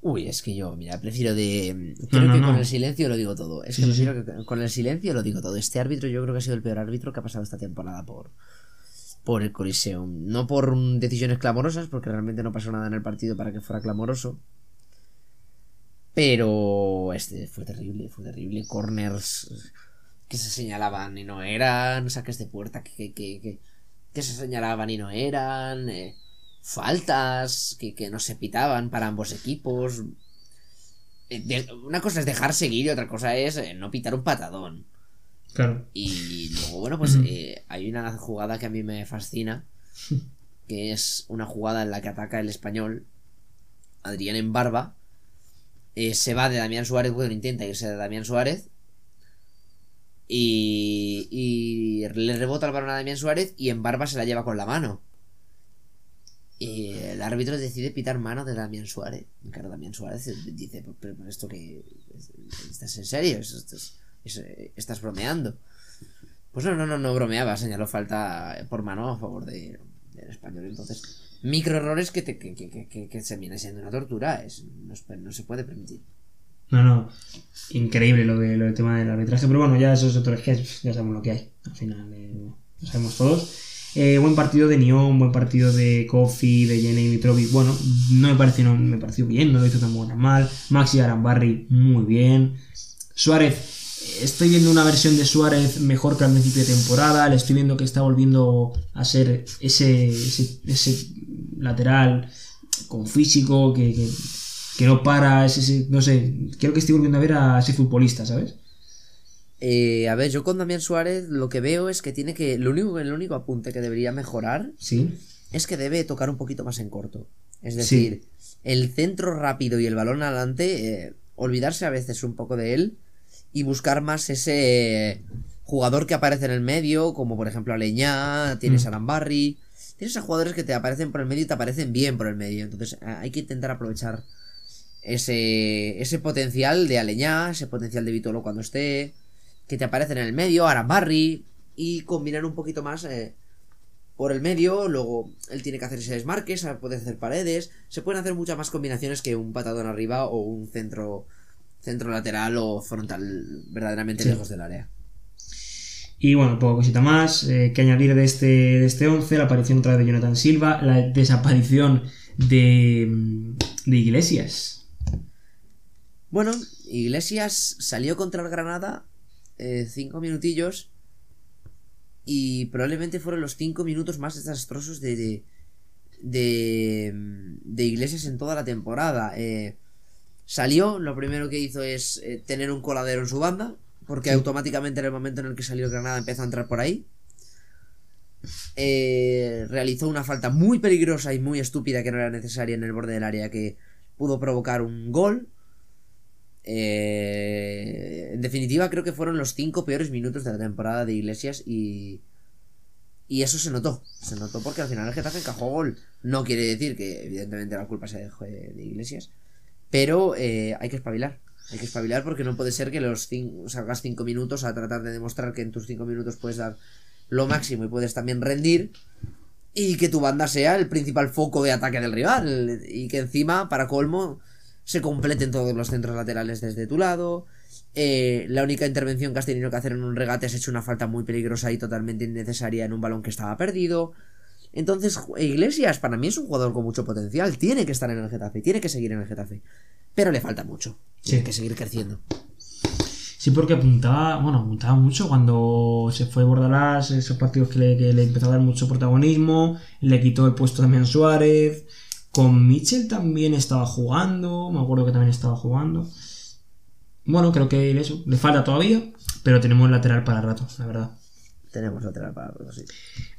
Uy, es que yo, mira, prefiero de. Creo no, que no. con el silencio lo digo todo. Es que sí, prefiero que con el silencio lo digo todo. Este árbitro yo creo que ha sido el peor árbitro que ha pasado esta temporada por. Por el Coliseum. No por mm, decisiones clamorosas, porque realmente no pasó nada en el partido para que fuera clamoroso. Pero este fue terrible, fue terrible. Corners que se señalaban y no eran. Saques de puerta que, que, que, que- que se señalaban y no eran. eh, faltas que, que no se pitaban para ambos equipos. Eh, una cosa es dejar seguir y otra cosa es eh, no pitar un patadón. Claro. Y luego, bueno, pues eh, hay una jugada que a mí me fascina, que es una jugada en la que ataca el español, Adrián en barba, eh, se va de Damián Suárez, bueno, intenta irse de Damián Suárez, y, y le rebota el balón a Damián Suárez y en barba se la lleva con la mano. Y el árbitro decide pitar mano de Damián Suárez. Claro, Damián Suárez dice, esto que... ¿Estás en serio? ¿Estás bromeando? Pues no, no, no, no bromeaba, señaló falta por mano a favor de, del español. Entonces, micro errores que, te, que, que, que- que- se viene siendo una tortura, es- no se puede permitir. No, no. Increíble lo, de, lo del tema del arbitraje. Pero bueno, ya eso es otro es que ya sabemos lo que hay. Al final, eh, lo sabemos todos. Eh, buen partido de Nión, buen partido de Kofi, de Jenny Mitrovic. Bueno, no me pareció, no, me pareció bien, no lo hizo tan buena mal. Maxi Arambarri, muy bien. Suárez, estoy viendo una versión de Suárez mejor que al principio de temporada. Le estoy viendo que está volviendo a ser ese, ese, lateral con físico que, que, no para. Es ese, no sé, creo que estoy volviendo a ver a ese futbolista, ¿sabes? Eh, a ver, yo con Damián Suárez lo que veo es que tiene que. Lo único, el único apunte que debería mejorar Sí. es que debe tocar un poquito más en corto. Es Sí. decir, el centro rápido y el balón adelante, eh, olvidarse a veces un poco de él y buscar más ese jugador que aparece en el medio, como por ejemplo Aleñá, tienes Mm. a Arambarri, tienes a jugadores que te aparecen por el medio y te aparecen bien por el medio. Entonces hay que intentar aprovechar ese, ese potencial de Aleñá, ese potencial de Vitolo cuando esté, que te aparecen en el medio, Arambarri, y combinar un poquito más eh, por el medio, luego él tiene que hacer ese desmarque, sa- puede hacer paredes, se pueden hacer muchas más combinaciones que un patadón arriba o un centro centro lateral o frontal verdaderamente Sí. lejos del área. Y bueno, poca cosita más eh, que añadir de este, de este 11. La aparición otra vez de Jonathan Silva. La desaparición de, de Iglesias. Bueno, Iglesias salió contra el Granada eh, cinco minutillos y probablemente fueron los cinco minutos más desastrosos de, de, de, de Iglesias en toda la temporada. Eh, salió, lo primero que hizo es eh, tener un coladero en su banda, porque Sí. automáticamente en el momento en el que salió el Granada empezó a entrar por ahí. Eh, realizó una falta muy peligrosa y muy estúpida que no era necesaria en el borde del área que pudo provocar un gol. Eh, en definitiva, creo que fueron los cinco peores minutos de la temporada de Iglesias y. Y eso se notó. Se notó porque al final el Getafe encajó gol. No quiere decir que, evidentemente, la culpa sea de, de Iglesias. Pero eh, hay que espabilar. Hay que espabilar porque no puede ser que los cin- salgas cinco minutos a tratar de demostrar que en tus cinco minutos puedes dar lo máximo y puedes también rendir. Y que tu banda sea el principal foco de ataque del rival. Y que encima, para colmo, se completen todos los centros laterales desde tu lado. Eh, la única intervención que has tenido que hacer en un regate has hecho una falta muy peligrosa y totalmente innecesaria en un balón que estaba perdido. Entonces, Iglesias para mí es un jugador con mucho potencial. Tiene que estar en el Getafe, tiene que seguir en el Getafe. Pero le falta mucho. Tiene que seguir creciendo. Sí, porque apuntaba, bueno, apuntaba mucho cuando se fue Bordalás, esos partidos que le, que le empezó a dar mucho protagonismo, le quitó el puesto también a Suárez. Con Mitchell también estaba jugando, me acuerdo que también estaba jugando. Bueno, creo que eso, le falta todavía, pero tenemos lateral para rato, la verdad. Tenemos lateral para algo así.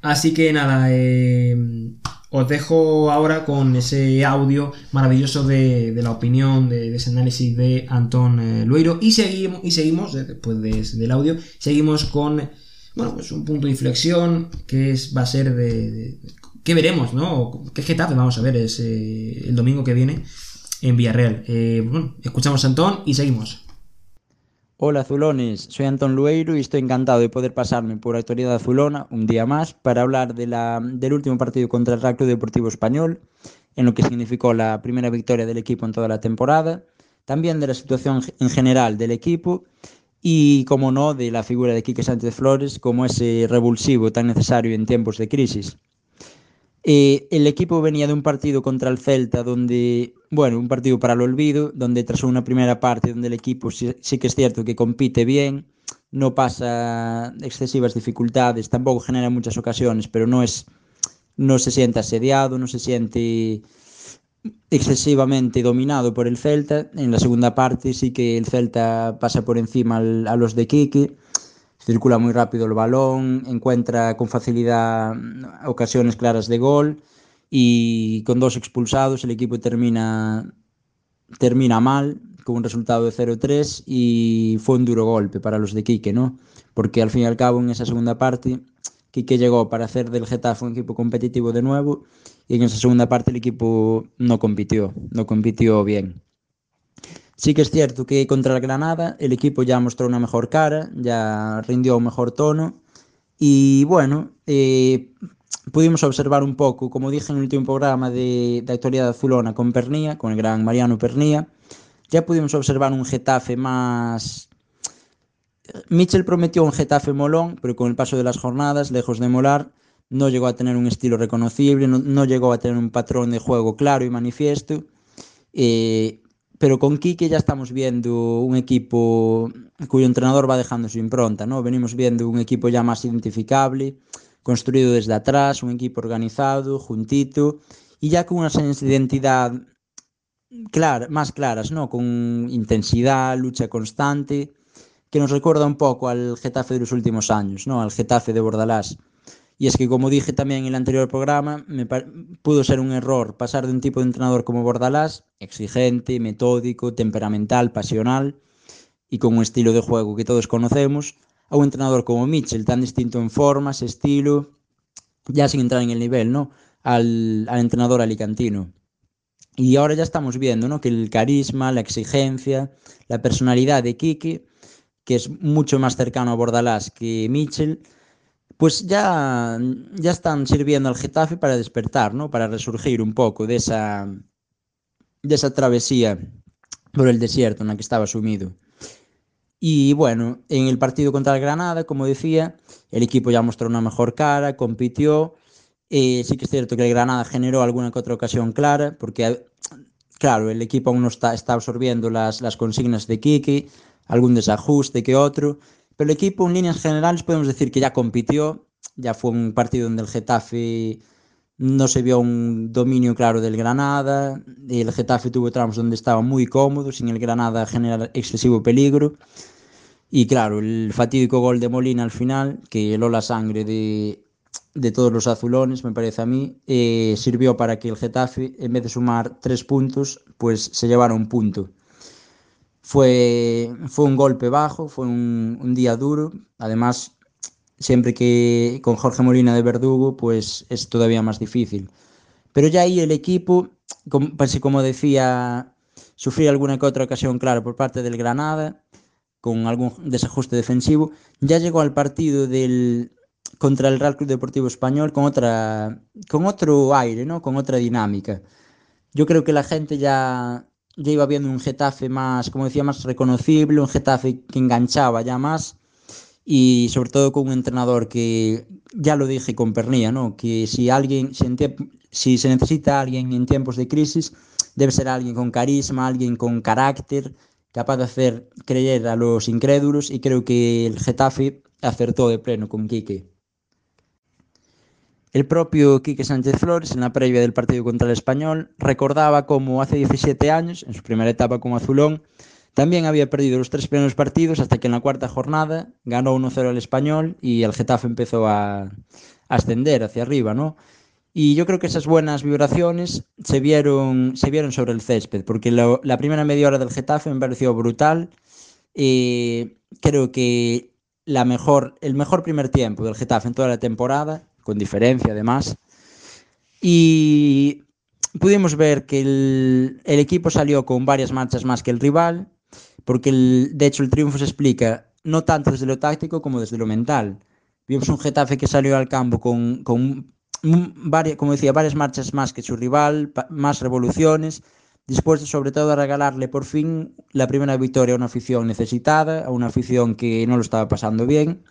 Así que nada, eh, os dejo ahora con ese audio maravilloso de, de la opinión, de, de ese análisis de Antón eh, Lueiro. Y seguimos, y seguimos eh, después de- del audio, seguimos con bueno, pues un punto de inflexión que es, va a ser de- ¿qué veremos, no? ¿Qué Getafe vamos a ver es, el domingo que viene en Villarreal? bueno, escuchamos a Antón y seguimos. Hola azulones, soy Antón Lueiro y estoy encantado de poder pasarme por Actualidad Azulona un día más para hablar de la, del último partido contra el Real Deportivo Español, en lo que significó la primera victoria del equipo en toda la temporada, también de la situación en general del equipo y, como no, de la figura de Quique Sánchez Flores como ese revulsivo tan necesario en tiempos de crisis. Eh, el equipo venía de un partido contra el Celta donde, bueno, un partido para el olvido, donde tras una primera parte donde el equipo sí, que es cierto que compite bien, no pasa excesivas dificultades, tampoco genera muchas ocasiones, pero no es no se siente asediado, no se siente excesivamente dominado por el Celta. En la segunda parte sí que el Celta pasa por encima a los de Kiki circula muy rápido el balón, encuentra con facilidad ocasiones claras de gol y con dos expulsados el equipo termina, termina mal con un resultado de 0-3 y fue un duro golpe para los de Quique, ¿no? Porque al fin y al cabo en esa segunda parte Quique llegó para hacer del Getafe un equipo competitivo de nuevo y en esa segunda parte el equipo no compitió, no compitió bien. Sí que es cierto que contra el Granada el equipo ya mostró una mejor cara, ya rindió un mejor tono y bueno, eh, pudimos observar un poco, como dije en el último programa de, de actualidad azulona con Pernía, con el gran Mariano Pernía, ya pudimos observar un Getafe más... Mitchell prometió un Getafe molón, pero con el paso de las jornadas, lejos de molar, no llegó a tener un estilo reconocible, no, llegó a tener un patrón de juego claro y manifiesto. Eh, pero con Quique ya estamos viendo un equipo cuyo entrenador va dejando su impronta, ¿no? Venimos viendo un equipo ya más identificable, construido desde atrás, un equipo organizado, juntito, y ya con de identidad más claras, ¿no? Con intensidad, lucha constante, que nos recuerda un poco al Getafe de los últimos años, ¿no? Al Getafe de Bordalás. Y es que, como dije también en el anterior programa, me pudo ser un error pasar de un tipo de entrenador como Bordalás, exigente, metódico, temperamental, pasional y con un estilo de juego que todos conocemos, a un entrenador como Mitchell, tan distinto en formas, estilo, ya sin entrar en el nivel, ¿no? Al, al entrenador alicantino. Y ahora ya estamos viendo ¿no? que el carisma, la exigencia, la personalidad de Kike, que es mucho más cercano a Bordalás que Mitchell, pues ya, ya están sirviendo al Getafe para despertar, ¿no? Para resurgir un poco de esa, de esa travesía por el desierto en la que estaba sumido. Y bueno, en el partido contra el Granada, como decía, el equipo ya mostró una mejor cara, compitió. Eh, sí que es cierto que el Granada generó alguna que otra ocasión clara, porque, claro, el equipo aún no está, está absorbiendo las, las consignas de Kiki, algún desajuste que otro, pero el equipo, en líneas generales, podemos decir que ya compitió. Ya fue un partido donde el Getafe no se vio un dominio claro del Granada. El Getafe tuvo tramos donde estaba muy cómodo, sin el Granada generar excesivo peligro. Y claro, el fatídico gol de Molina al final, que heló la sangre de, todos los azulones, me parece a mí, eh, sirvió para que el Getafe, en vez de sumar tres puntos, pues se llevara un punto. Fue, fue un golpe bajo, fue un, un día duro. Además, siempre que con Jorge Molina de Verdugo, pues es todavía más difícil. Pero ya ahí el equipo, como, pues, como decía, sufría alguna que otra ocasión, claro, por parte del Granada, con algún desajuste defensivo, ya llegó al partido del, contra el Real Club Deportivo Español con otra con otro aire, ¿no? Con otra dinámica. Yo creo que la gente ya ya iba viendo un Getafe más, como decía, más reconocible, un Getafe que enganchaba ya más y sobre todo con un entrenador que, ya lo dije con Pernilla, ¿no? que si alguien, si, si se necesita alguien en tiempos de crisis, debe ser alguien con carisma, alguien con carácter, capaz de hacer creer a los incrédulos y creo que el Getafe acertó de pleno con Quique. El propio Quique Sánchez Flores, en la previa del partido contra el Español, recordaba cómo hace 17 años, en su primera etapa como azulón, también había perdido los tres primeros partidos hasta que en la cuarta jornada ganó 1-0 al Español y el Getafe empezó a, ascender hacia arriba, ¿no? Y yo creo que esas buenas vibraciones se vieron, se vieron sobre el césped, porque la primera media hora del Getafe me pareció brutal. Eh, creo que la mejor, el mejor primer tiempo del Getafe en toda la temporada con diferencia además. Y pudimos ver que el, equipo salió con varias marchas más que el rival, porque el, de hecho el triunfo se explica no tanto desde lo táctico como desde lo mental. Vimos un Getafe que salió al campo con, con varias, como decía, varias marchas más que su rival, más revoluciones, dispuesto sobre todo a regalarle por fin la primera victoria a una afición necesitada, a una afición que no lo estaba pasando bien,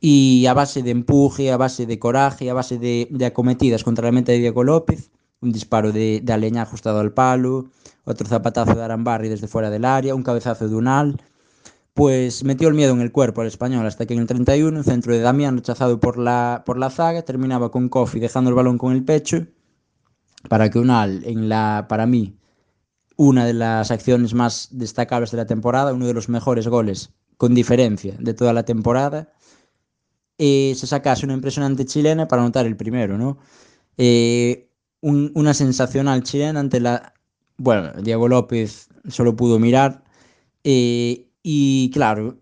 y a base de empuje, a base de coraje, a base de, de acometidas contra la mente de Diego López, un disparo de, de Aleñá ajustado al palo, otro zapatazo de Arambarri desde fuera del área, un cabezazo de Unal, pues metió el miedo en el cuerpo al español hasta que en el 31 un centro de Damián rechazado por la, por la zaga terminaba con Kofi dejando el balón con el pecho para que Unal en la, para mí, una de las acciones más destacables de la temporada, uno de los mejores goles con diferencia de toda la temporada, eh, se sacase una impresionante chilena para anotar el primero, ¿no? Eh, un, una sensacional chilena ante la... Bueno, Diego López solo pudo mirar. Eh, y claro,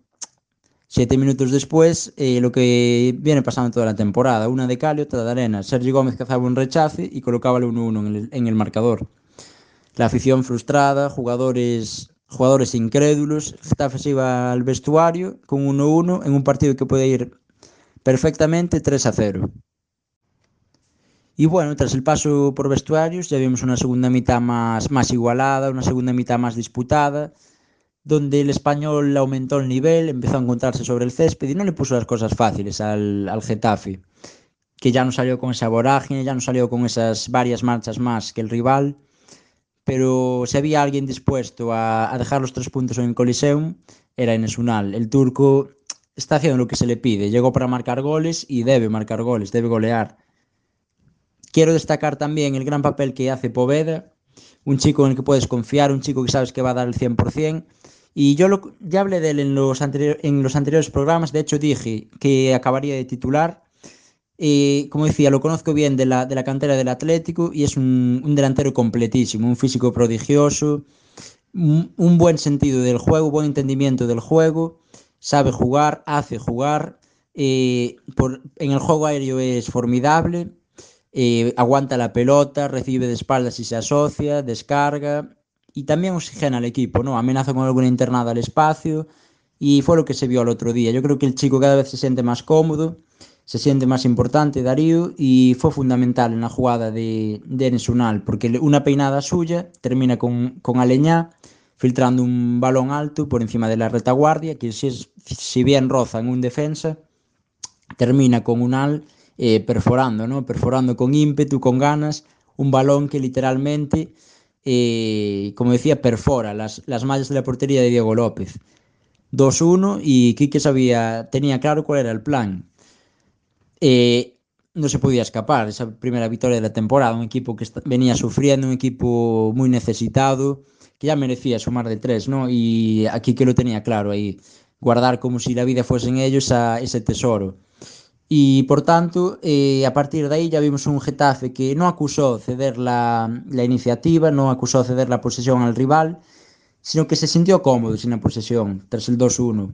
siete minutos después, eh, lo que viene pasando toda la temporada, una de Cali, otra de Arena. Sergio Gómez cazaba un rechace y colocaba el 1-1 en el, marcador la afición frustrada, jugadores, jugadores incrédulos. Getafe se iba al vestuario con 1-1 en un partido que puede ir perfectamente 3-0. Y bueno, tras el paso por vestuarios ya vimos una segunda mitad más, más igualada, una segunda mitad más disputada, donde el español aumentó el nivel, empezó a encontrarse sobre el césped y no le puso las cosas fáciles al, al Getafe, que ya no salió con esa vorágine, ya no salió con esas varias marchas más que el rival pero si había alguien dispuesto a, a dejar los tres puntos en el Coliseum, era Enes Unal. El turco está haciendo lo que se le pide, llegó para marcar goles y debe marcar goles, debe golear. Quiero destacar también el gran papel que hace Poveda, un chico en el que puedes confiar, un chico que sabes que va a dar el 100%. Y yo lo, ya hablé de él en los, anteriores programas, de hecho dije que acabaría de titular eh, como decía, lo conozco bien de la, de la cantera del Atlético y es un, un delantero completísimo, un físico prodigioso, un, un, buen sentido del juego, buen entendimiento del juego, sabe jugar, hace jugar, eh, en el juego aéreo es formidable, eh, aguanta la pelota, recibe de espaldas y se asocia, descarga y también oxigena al equipo, ¿no? amenaza con alguna internada al espacio y fue lo que se vio el otro día. Yo creo que el chico cada vez se siente más cómodo se siente más importante Darío y fue fundamental en la jugada de, de Enes Unal, porque una peinada suya termina con, con Aleñá filtrando un balón alto por encima de la retaguardia, que si, es, si bien roza en un defensa, termina con Unal eh, perforando, ¿no? perforando con ímpetu, con ganas, un balón que literalmente, eh, como decía, perfora las, las mallas de la portería de Diego López. 2-1 y Quique sabía, tenía claro cuál era el plan eh, no se podía escapar esa primera victoria de la temporada, un equipo que venía sufriendo, un equipo muy necesitado, que ya merecía sumar de tres, ¿no? Y aquí que lo tenía claro ahí, guardar como si la vida fuese en ellos a ese tesoro. Y por tanto, eh, a partir de ahí ya vimos un Getafe que no acusó ceder la, la iniciativa, no acusó ceder la posesión al rival, sino que se sintió cómodo sin la posesión, tras el 2-1.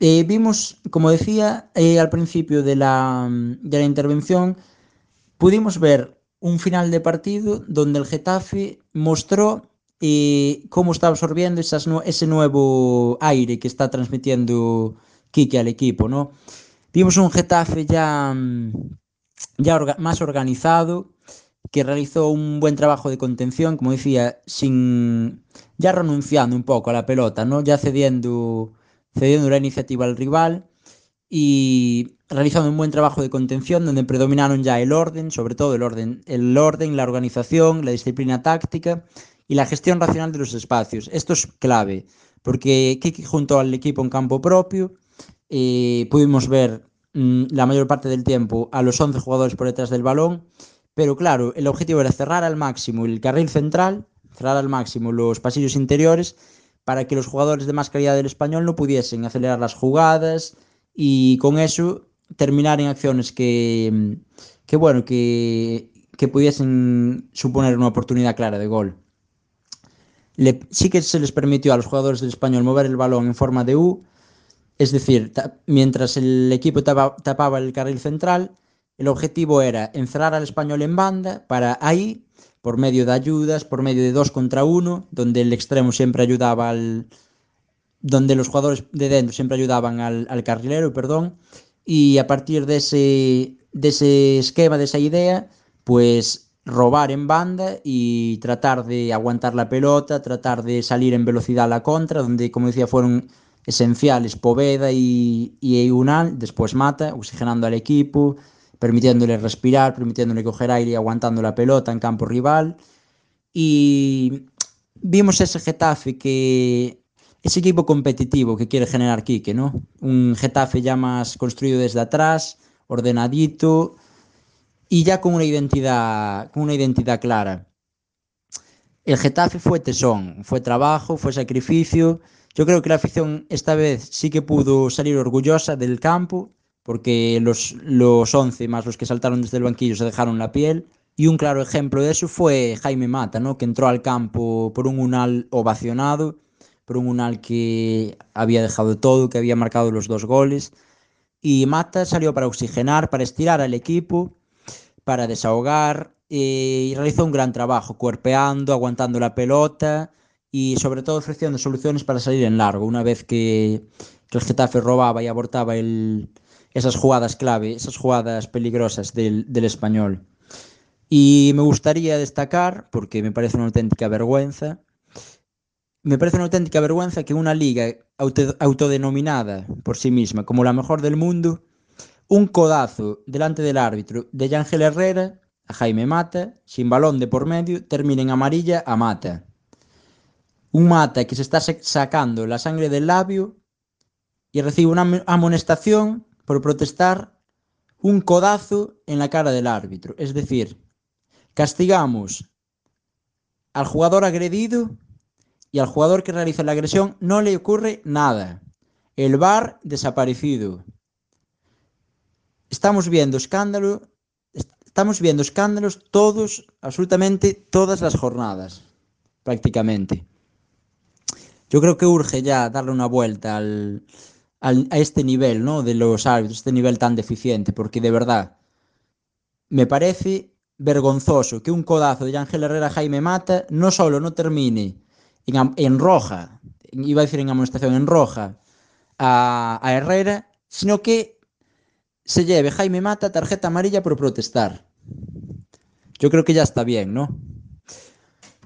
Eh, vimos, como decía eh, al principio de la, de la intervención, pudimos ver un final de partido donde el Getafe mostró eh, cómo está absorbiendo esas, ese nuevo aire que está transmitiendo Quique al equipo. ¿no? Vimos un Getafe ya, ya orga, más organizado, que realizó un buen trabajo de contención, como decía, sin ya renunciando un poco a la pelota, ¿no? ya cediendo cediendo la iniciativa al rival y realizando un buen trabajo de contención donde predominaron ya el orden, sobre todo el orden, el orden, la organización, la disciplina táctica y la gestión racional de los espacios. Esto es clave, porque Kiki junto al equipo en campo propio eh, pudimos ver mmm, la mayor parte del tiempo a los 11 jugadores por detrás del balón, pero claro, el objetivo era cerrar al máximo el carril central, cerrar al máximo los pasillos interiores para que los jugadores de más calidad del español no pudiesen acelerar las jugadas y con eso terminar en acciones que, que bueno, que, que pudiesen suponer una oportunidad clara de gol. Le, sí que se les permitió a los jugadores del español mover el balón en forma de U, es decir, mientras el equipo tapa, tapaba el carril central, el objetivo era encerrar al español en banda para ahí, por medio de ayudas, por medio de dos contra uno, donde el extremo siempre ayudaba al... donde los jugadores de dentro siempre ayudaban al, al carrilero, perdón, y a partir de ese, de ese esquema, de esa idea, pues robar en banda y tratar de aguantar la pelota, tratar de salir en velocidad a la contra, donde, como decía, fueron esenciales Poveda y, y después Mata, oxigenando al equipo, permitiéndole respirar, permitiéndole coger aire y aguantando la pelota en campo rival. Y vimos ese Getafe que ese equipo competitivo que quiere generar Quique, ¿no? Un Getafe ya más construido desde atrás, ordenadito, y ya con una identidad, con una identidad clara. El Getafe fue tesón, fue trabajo, fue sacrificio. Yo creo que la afición esta vez sí que pudo salir orgullosa del campo, porque los, los 11 más los que saltaron desde el banquillo se dejaron la piel. Y un claro ejemplo de eso fue Jaime Mata, ¿no? que entró al campo por un unal ovacionado, por un unal que había dejado todo, que había marcado los dos goles. Y Mata salió para oxigenar, para estirar al equipo para desahogar eh, y realizó un gran trabajo, cuerpeando, aguantando la pelota y sobre todo ofreciendo soluciones para salir en largo, una vez que, que el Getafe robaba y abortaba esas jugadas clave, esas jugadas peligrosas del, del español. Y me gustaría destacar, porque me parece una auténtica vergüenza, me parece una auténtica vergüenza que una liga auto, autodenominada por sí misma como la mejor del mundo un codazo delante del árbitro de Ángel Herrera a Jaime Mata, sin balón de por medio, termina en amarilla a Mata. Un Mata que se está sacando la sangre del labio y recibe una amonestación por protestar un codazo en la cara del árbitro. Es decir, castigamos al jugador agredido y al jugador que realiza la agresión no le ocurre nada. El VAR desaparecido estamos viendo escándalo, estamos viendo escándalos todos, absolutamente todas las jornadas, prácticamente. Yo creo que urge ya darle una vuelta a este nivel ¿no? de los árbitros, este nivel tan deficiente, porque de verdad me parece vergonzoso que un codazo de Ángel Herrera Jaime Mata no solo no termine en, roja, iba a decir en amonestación, en roja a Herrera, sino que se lleve Jaime Mata tarjeta amarilla por protestar. Yo creo que ya está bien, ¿no?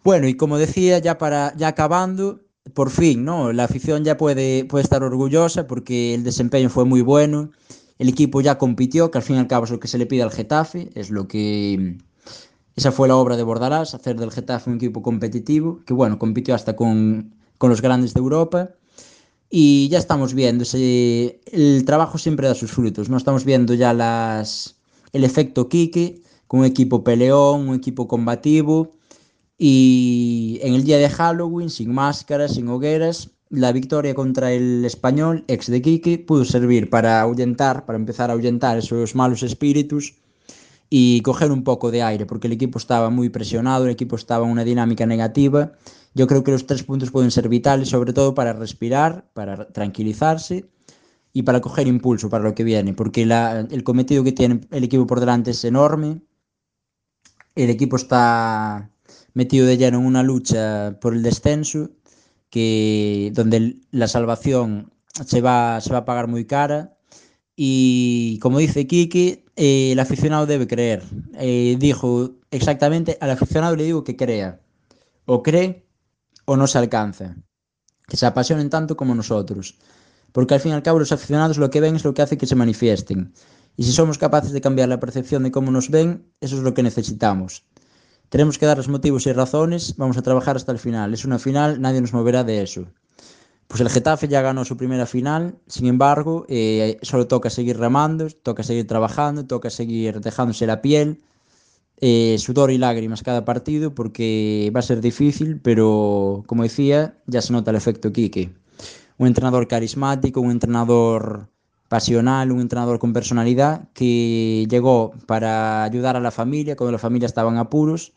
Bueno, y como decía, ya para ya acabando, por fin, ¿no? La afición ya puede, puede estar orgullosa porque el desempeño fue muy bueno. El equipo ya compitió, que al fin y al cabo es lo que se le pide al Getafe, es lo que esa fue la obra de Bordalás, hacer del Getafe un equipo competitivo, que bueno, compitió hasta con, con los grandes de Europa y ya estamos viendo, ese, el trabajo siempre da sus frutos, ¿no? Estamos viendo ya las, el efecto Kike, con un equipo peleón, un equipo combativo, y en el día de Halloween, sin máscaras, sin hogueras, la victoria contra el español, ex de Kike, pudo servir para ahuyentar, para empezar a ahuyentar esos malos espíritus y coger un poco de aire, porque el equipo estaba muy presionado, el equipo estaba en una dinámica negativa yo creo que los tres puntos pueden ser vitales, sobre todo para respirar, para tranquilizarse y para coger impulso para lo que viene, porque la, el cometido que tiene el equipo por delante es enorme. El equipo está metido de lleno en una lucha por el descenso, que, donde la salvación se va, se va a pagar muy cara. Y como dice Kiki, eh, el aficionado debe creer. Eh, dijo exactamente, al aficionado le digo que crea. O cree o no se alcanza. Que se apasionen tanto como nosotros. Porque al fin y al cabo los aficionados lo que ven es lo que hace que se manifiesten. Y si somos capaces de cambiar la percepción de cómo nos ven, eso es lo que necesitamos. Tenemos que darles motivos y razones, vamos a trabajar hasta el final. Es una final, nadie nos moverá de eso. Pues el Getafe ya ganó su primera final, sin embargo, eh, solo toca seguir remando, toca seguir trabajando, toca seguir dejándose la piel, eh, sudor y lágrimas cada partido porque va a ser difícil, pero como decía, ya se nota el efecto Quique. Un entrenador carismático, un entrenador pasional, un entrenador con personalidad que llegó para ayudar a la familia cuando la familia estaba en apuros,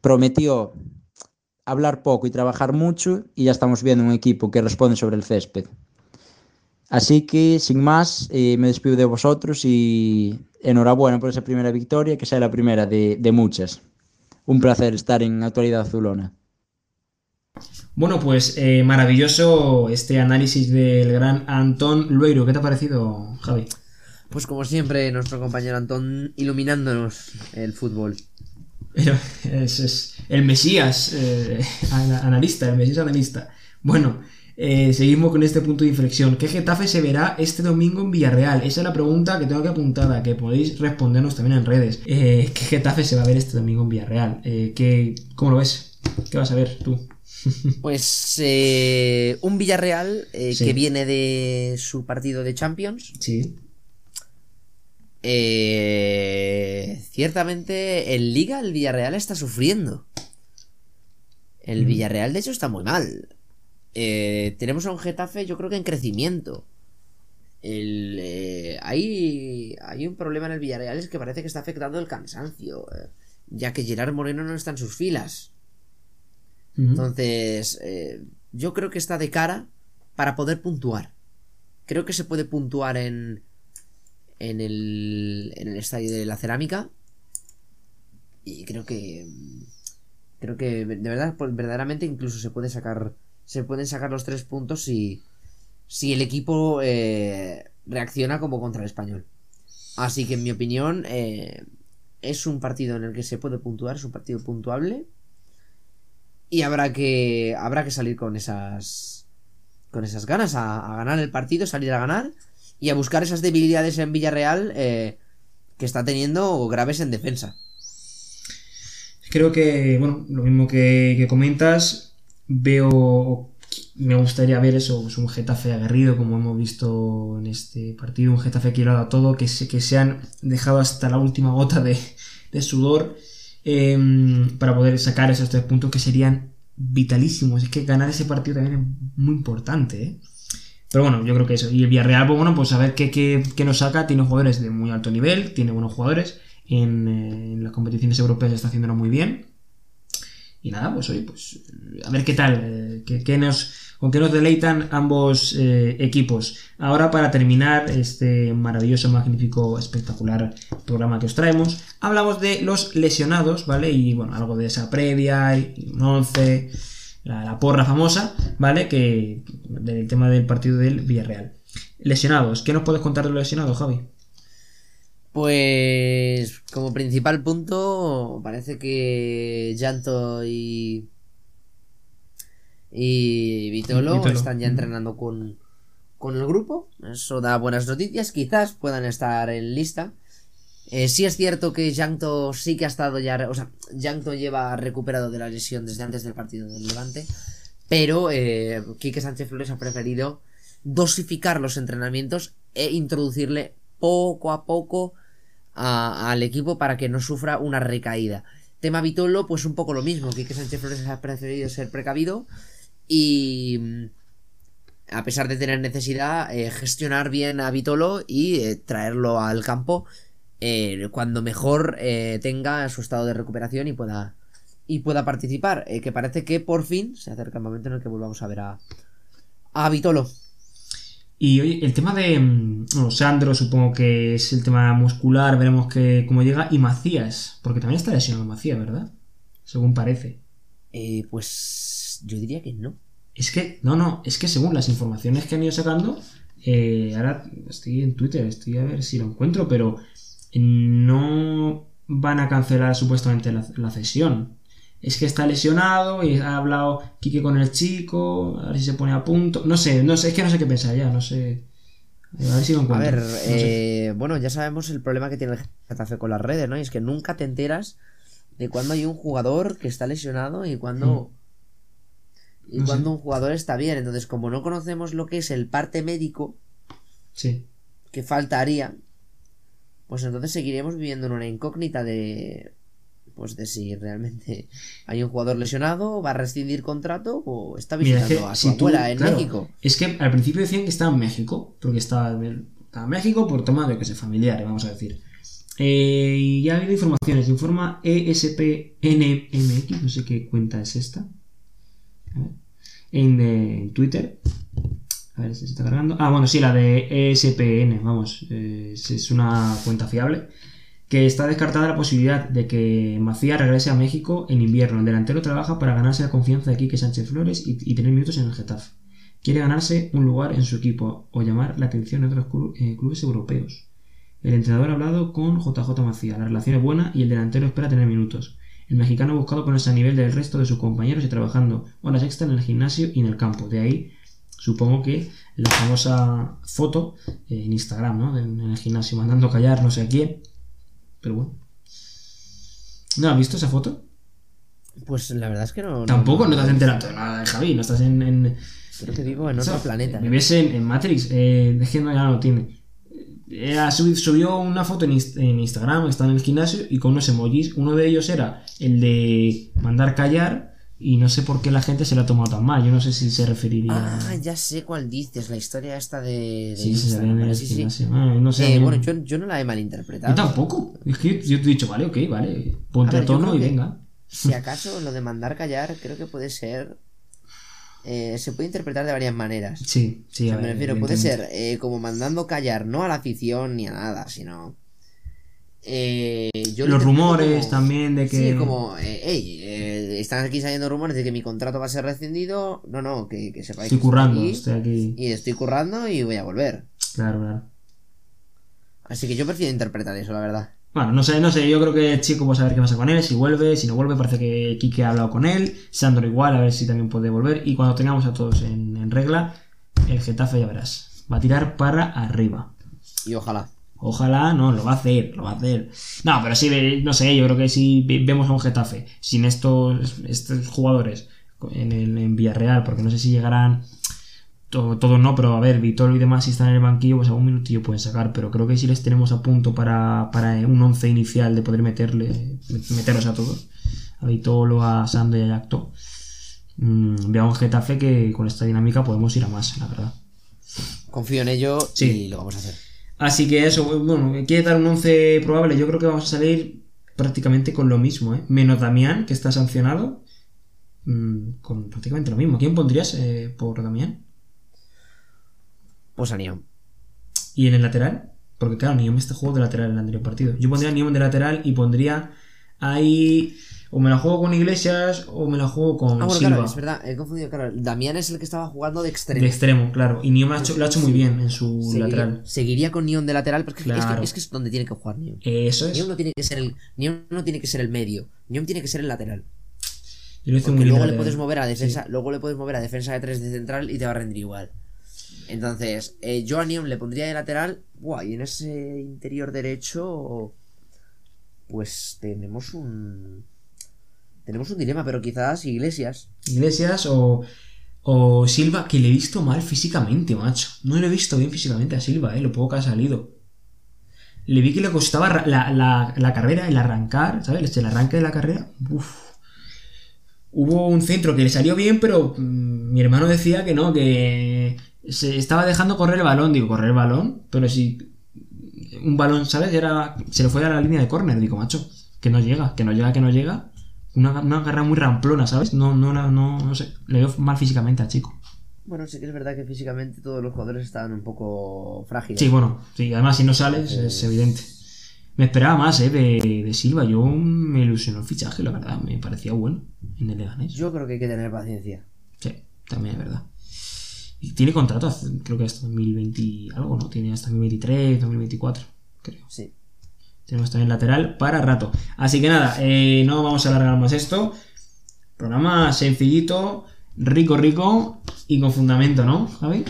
prometió hablar poco y trabajar mucho y ya estamos viendo un equipo que responde sobre el césped. Así que, sin más, eh, me despido de vosotros y enhorabuena por esa primera victoria, que sea la primera de, de muchas. Un placer estar en Actualidad Azulona. Bueno, pues eh, maravilloso este análisis del gran Antón Lueiro. ¿Qué te ha parecido, Javi? Pues como siempre, nuestro compañero Antón iluminándonos el fútbol. Es, es el Mesías eh, analista, el Mesías analista. Bueno, eh, seguimos con este punto de inflexión. ¿Qué Getafe se verá este domingo en Villarreal? Esa es la pregunta que tengo que apuntada, que podéis respondernos también en redes. Eh, ¿Qué Getafe se va a ver este domingo en Villarreal? ¿qué, ¿Cómo lo ves? ¿Qué vas a ver tú? Pues un Villarreal Sí. que viene de su partido de Champions. Sí. Ciertamente en Liga el Villarreal está sufriendo. El Mm. Villarreal de hecho está muy mal. Eh, tenemos a un Getafe yo creo que en crecimiento. El, eh, hay, hay un problema en el Villarreal es que parece que está afectando el cansancio. eh, ya que Gerard Moreno no está en sus filas. Ujú. Entonces, eh, yo creo que está de cara para poder puntuar. Creo que se puede puntuar en, en, el, en el estadio de la cerámica. Y creo que... mm, Creo que de verdad, pues, verdaderamente incluso se puede sacar. Se pueden sacar los tres puntos si. Si el equipo eh, reacciona como contra el español. Así que en mi opinión. eh, es un partido en el que se puede puntuar, es un partido puntuable. Y habrá que. Habrá que salir con esas. Con esas ganas. A, a ganar el partido, salir a ganar. Y a buscar esas debilidades en Villarreal. eh, que está teniendo graves en defensa. Creo que, bueno, lo mismo que, comentas, veo, me gustaría ver eso, pues un Getafe aguerrido como hemos visto en este partido, un Getafe que ha dado a todo, que se, que se han dejado hasta la última gota de, de sudor em, para poder sacar esos tres puntos que serían vitalísimos. Es que ganar ese partido también es muy importante, ¿eh? Pero bueno, yo creo que eso. Y el Villarreal, pues bueno, pues a ver qué, qué, qué nos saca. Tiene jugadores de muy alto nivel, tiene buenos jugadores. En, eh, las competiciones europeas está haciéndolo muy bien. Y nada, pues oye, pues a ver qué tal, eh, qué, qué nos, con qué nos deleitan ambos eh, equipos. Ahora para terminar este maravilloso, magnífico, espectacular programa que os traemos, hablamos de los lesionados, ¿vale? Y bueno, algo de esa previa, y un 11, la, la porra famosa, ¿vale? Que del tema del partido del Villarreal. Lesionados, ¿qué nos puedes contar de los lesionados, Javi? Pues como principal punto parece que Llanto y y Vitolo, Vitolo. están ya entrenando con, con el grupo. Eso da buenas noticias. Quizás puedan estar en lista. Eh, sí es cierto que Llanto sí que ha estado ya... O sea, Llanto lleva recuperado de la lesión desde antes del partido del Levante. Pero eh, Quique Sánchez Flores ha preferido dosificar los entrenamientos e introducirle poco a poco al equipo para que no sufra una recaída. Tema Vitolo, pues un poco lo mismo. Quique Sánchez Flores ha preferido ser precavido y mm, a pesar de tener necesidad, eh, gestionar bien a Vitolo y traerlo al campo eh, cuando mejor eh, tenga su estado de recuperación y pueda y pueda participar. Eh, que parece que por fin se acerca el momento en el que volvamos a ver a, a Vitolo. Y oye, el tema de mm, bueno, Sandro, supongo que es el tema muscular, veremos que cómo llega. Y Macías, porque también está lesionado Macías, ¿verdad? Según parece. Eh, pues yo diría que no. Es que, no, no, es que según las informaciones que han ido sacando, eh, ahora estoy en Twitter, estoy a ver si lo encuentro, pero no van a cancelar supuestamente la, la cesión. Es que está lesionado y ha hablado Quique con el chico, a ver si se pone a punto. No sé, no sé, es que no sé qué pensar ya, no sé. A ver si lo A ver, No sé. eh, bueno, ya sabemos el problema que tiene el Getafe con las redes, ¿no? Y es que nunca te enteras de cuando hay un jugador que está lesionado y cuando y No sé. cuando un jugador está bien. Entonces, como no conocemos lo que es el parte médico Sí. que faltaría, pues entonces seguiremos viviendo en una incógnita de pues de si realmente hay un jugador lesionado, va a rescindir contrato o está Mira, es visitando que a su si tú- abuela en claro, México. Es que al principio decían que estaba en México, porque estaba en, estaba en México por tema de que se familiares, vamos a decir. Eh, y ya ha habido informaciones, informa ESPNMX, no sé qué cuenta es esta, en, eh, en Twitter. A ver si se está cargando. Ah, bueno, sí, la de ESPN, vamos, es- es una cuenta fiable. Que está descartada la posibilidad de que Macías regrese a México en invierno. El delantero trabaja para ganarse la confianza de Quique Sánchez Flores y, tener minutos en el Getafe. Quiere ganarse un lugar en su equipo o llamar la atención de otros eh, clubes europeos. El entrenador ha hablado con JJ Macías. La relación es buena y el delantero espera tener minutos. El mexicano ha buscado ponerse a nivel del resto de sus compañeros y trabajando horas extra en el gimnasio y en el campo. De ahí, supongo que la famosa foto eh, en Instagram, ¿no? En, el gimnasio, mandando callar no sé a quién. Pero bueno. ¿No has visto esa foto? Pues la verdad es que no. Tampoco no te has enterado de nada de Javi, no estás en... en- Creo que vivo en otro planeta. ¿eh? Vives en, en Matrix, eh, es que no, ya no lo tiene. Eh, subió una foto en, en Instagram, está en el gimnasio y con unos emojis. Uno de ellos era el de mandar callar y no sé por qué la gente se lo ha tomado tan mal. Yo no sé si se referiría... Ah, ya sé cuál dices, la historia esta de. de sí, se sí, sí. gimnasio. Ah, no sé. Eh, bueno, yo, yo no la he malinterpretado. yo tampoco. Es que yo te he dicho, vale, ok, vale. Ponte A ver, tono y venga. Si acaso lo de mandar callar, creo que puede ser. eh, se puede interpretar de varias maneras. Sí, sí, O sea, a me ver, refiero, puede ser eh, como mandando callar, no a la afición ni a nada, sino. Eh, yo Los rumores como- también de que... Sí, como, eh, hey, eh, están aquí saliendo rumores de que mi contrato va a ser rescindido. No, no, que, que sepáis Estoy que currando, aquí estoy aquí. Y estoy currando y voy a volver. Claro, claro. Así que yo prefiero interpretar eso, la verdad. Bueno, no sé, no sé, yo creo que el chico va a saber qué pasa con él, si vuelve, si no vuelve, parece que Kike ha hablado con él, Sandro igual, a ver si también puede volver, y cuando tengamos a todos en, en regla, el Getafe ya verás, va a tirar para arriba. Y ojalá. Ojalá, no, lo va a hacer, lo va a hacer. No, pero sí, no sé, yo creo que si ve- vemos a un Getafe sin estos, estos jugadores en, el, en Villarreal, porque no sé si llegarán, to- todos no, pero a ver, Vitolo y demás, si están en el banquillo, pues algún minutillo pueden sacar, pero creo que si les tenemos a punto para, para un once inicial de poder meterle, meterlos a todos, a Vitolo, a Sando y a Yacto, mm, veo a un Getafe que con esta dinámica podemos ir a más, la verdad. Confío en ello Sí. y lo vamos a hacer. Así que eso, bueno, quiere dar un 11 probable. Yo creo que vamos a salir prácticamente con lo mismo, ¿eh? Menos Damián, que está sancionado. mm, con prácticamente lo mismo. ¿Quién pondrías eh, por Damián? Pues a Neon. ¿Y en el lateral? Porque claro, Niom este juego de lateral en el anterior partido. Yo pondría a Niom de lateral y pondría ahí. O me la juego con Iglesias o me la juego con Ah, bueno, Silva. claro, es verdad, he confundido, claro. Damián es el que estaba jugando de extremo. de extremo, claro. Y ha hecho, lo ha hecho muy bien en su Seguiría, lateral. seguiría con Neon de lateral, porque es que- Claro. es, que, es que es donde tiene que jugar Neon. Eso es. Neon no tiene que ser el, Neon no tiene que ser el medio, Neon tiene que ser el lateral. Yo lo hice muy bien luego le puedes mover a defensa, luego le puedes mover a defensa de 3 de central y te va a rendir igual. Entonces, eh, yo a Neon le pondría de lateral, buah, y en ese interior derecho, pues tenemos un, tenemos un dilema, pero quizás Iglesias. Iglesias o, o Silva, que le he visto mal físicamente, macho. No le he visto bien físicamente a Silva, eh, lo poco que ha salido. Le vi que le costaba la, la- la carrera, el arrancar, ¿sabes? El arranque de la carrera. Uf. Hubo un centro que le salió bien, pero mm, mi hermano decía que no, que se estaba dejando correr el balón. Digo, correr el balón, pero si un balón, ¿sabes? Era, se le fue a la línea de córner, digo, macho, que no llega, que no llega, que no llega. Una, una carrera muy ramplona, ¿sabes? No, no, no, no, no sé. Le veo mal físicamente al chico. Bueno, sí que es verdad que físicamente todos los jugadores estaban un poco frágiles. Sí, bueno, sí, además si no sales es evidente. Me esperaba más, ¿eh? De, de Silva. Yo me ilusionó el fichaje, la verdad. Me parecía bueno en el Leganés. Yo creo que hay que tener paciencia. Sí, también es verdad. Y tiene contrato, creo que hasta 2020 y algo, ¿no? Tiene hasta 2023, 2024, creo. Sí. Tenemos también lateral para rato. Así que nada, eh, no vamos a alargar más esto. Programa sencillito, rico, rico y con fundamento, ¿no, Javi?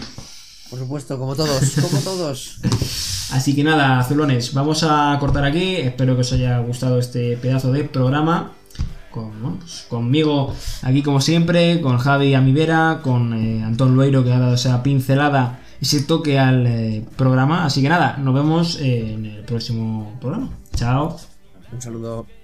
Por supuesto, como todos, como todos. Así que nada, azulones, vamos a cortar aquí. Espero que os haya gustado este pedazo de programa. Con, bueno, pues, conmigo aquí como siempre, con Javi a mi vera, con eh, Antón Lueiro que ha dado esa pincelada, ese toque al eh, programa. Así que nada, nos vemos eh, en el próximo programa. Chao. Un saludo.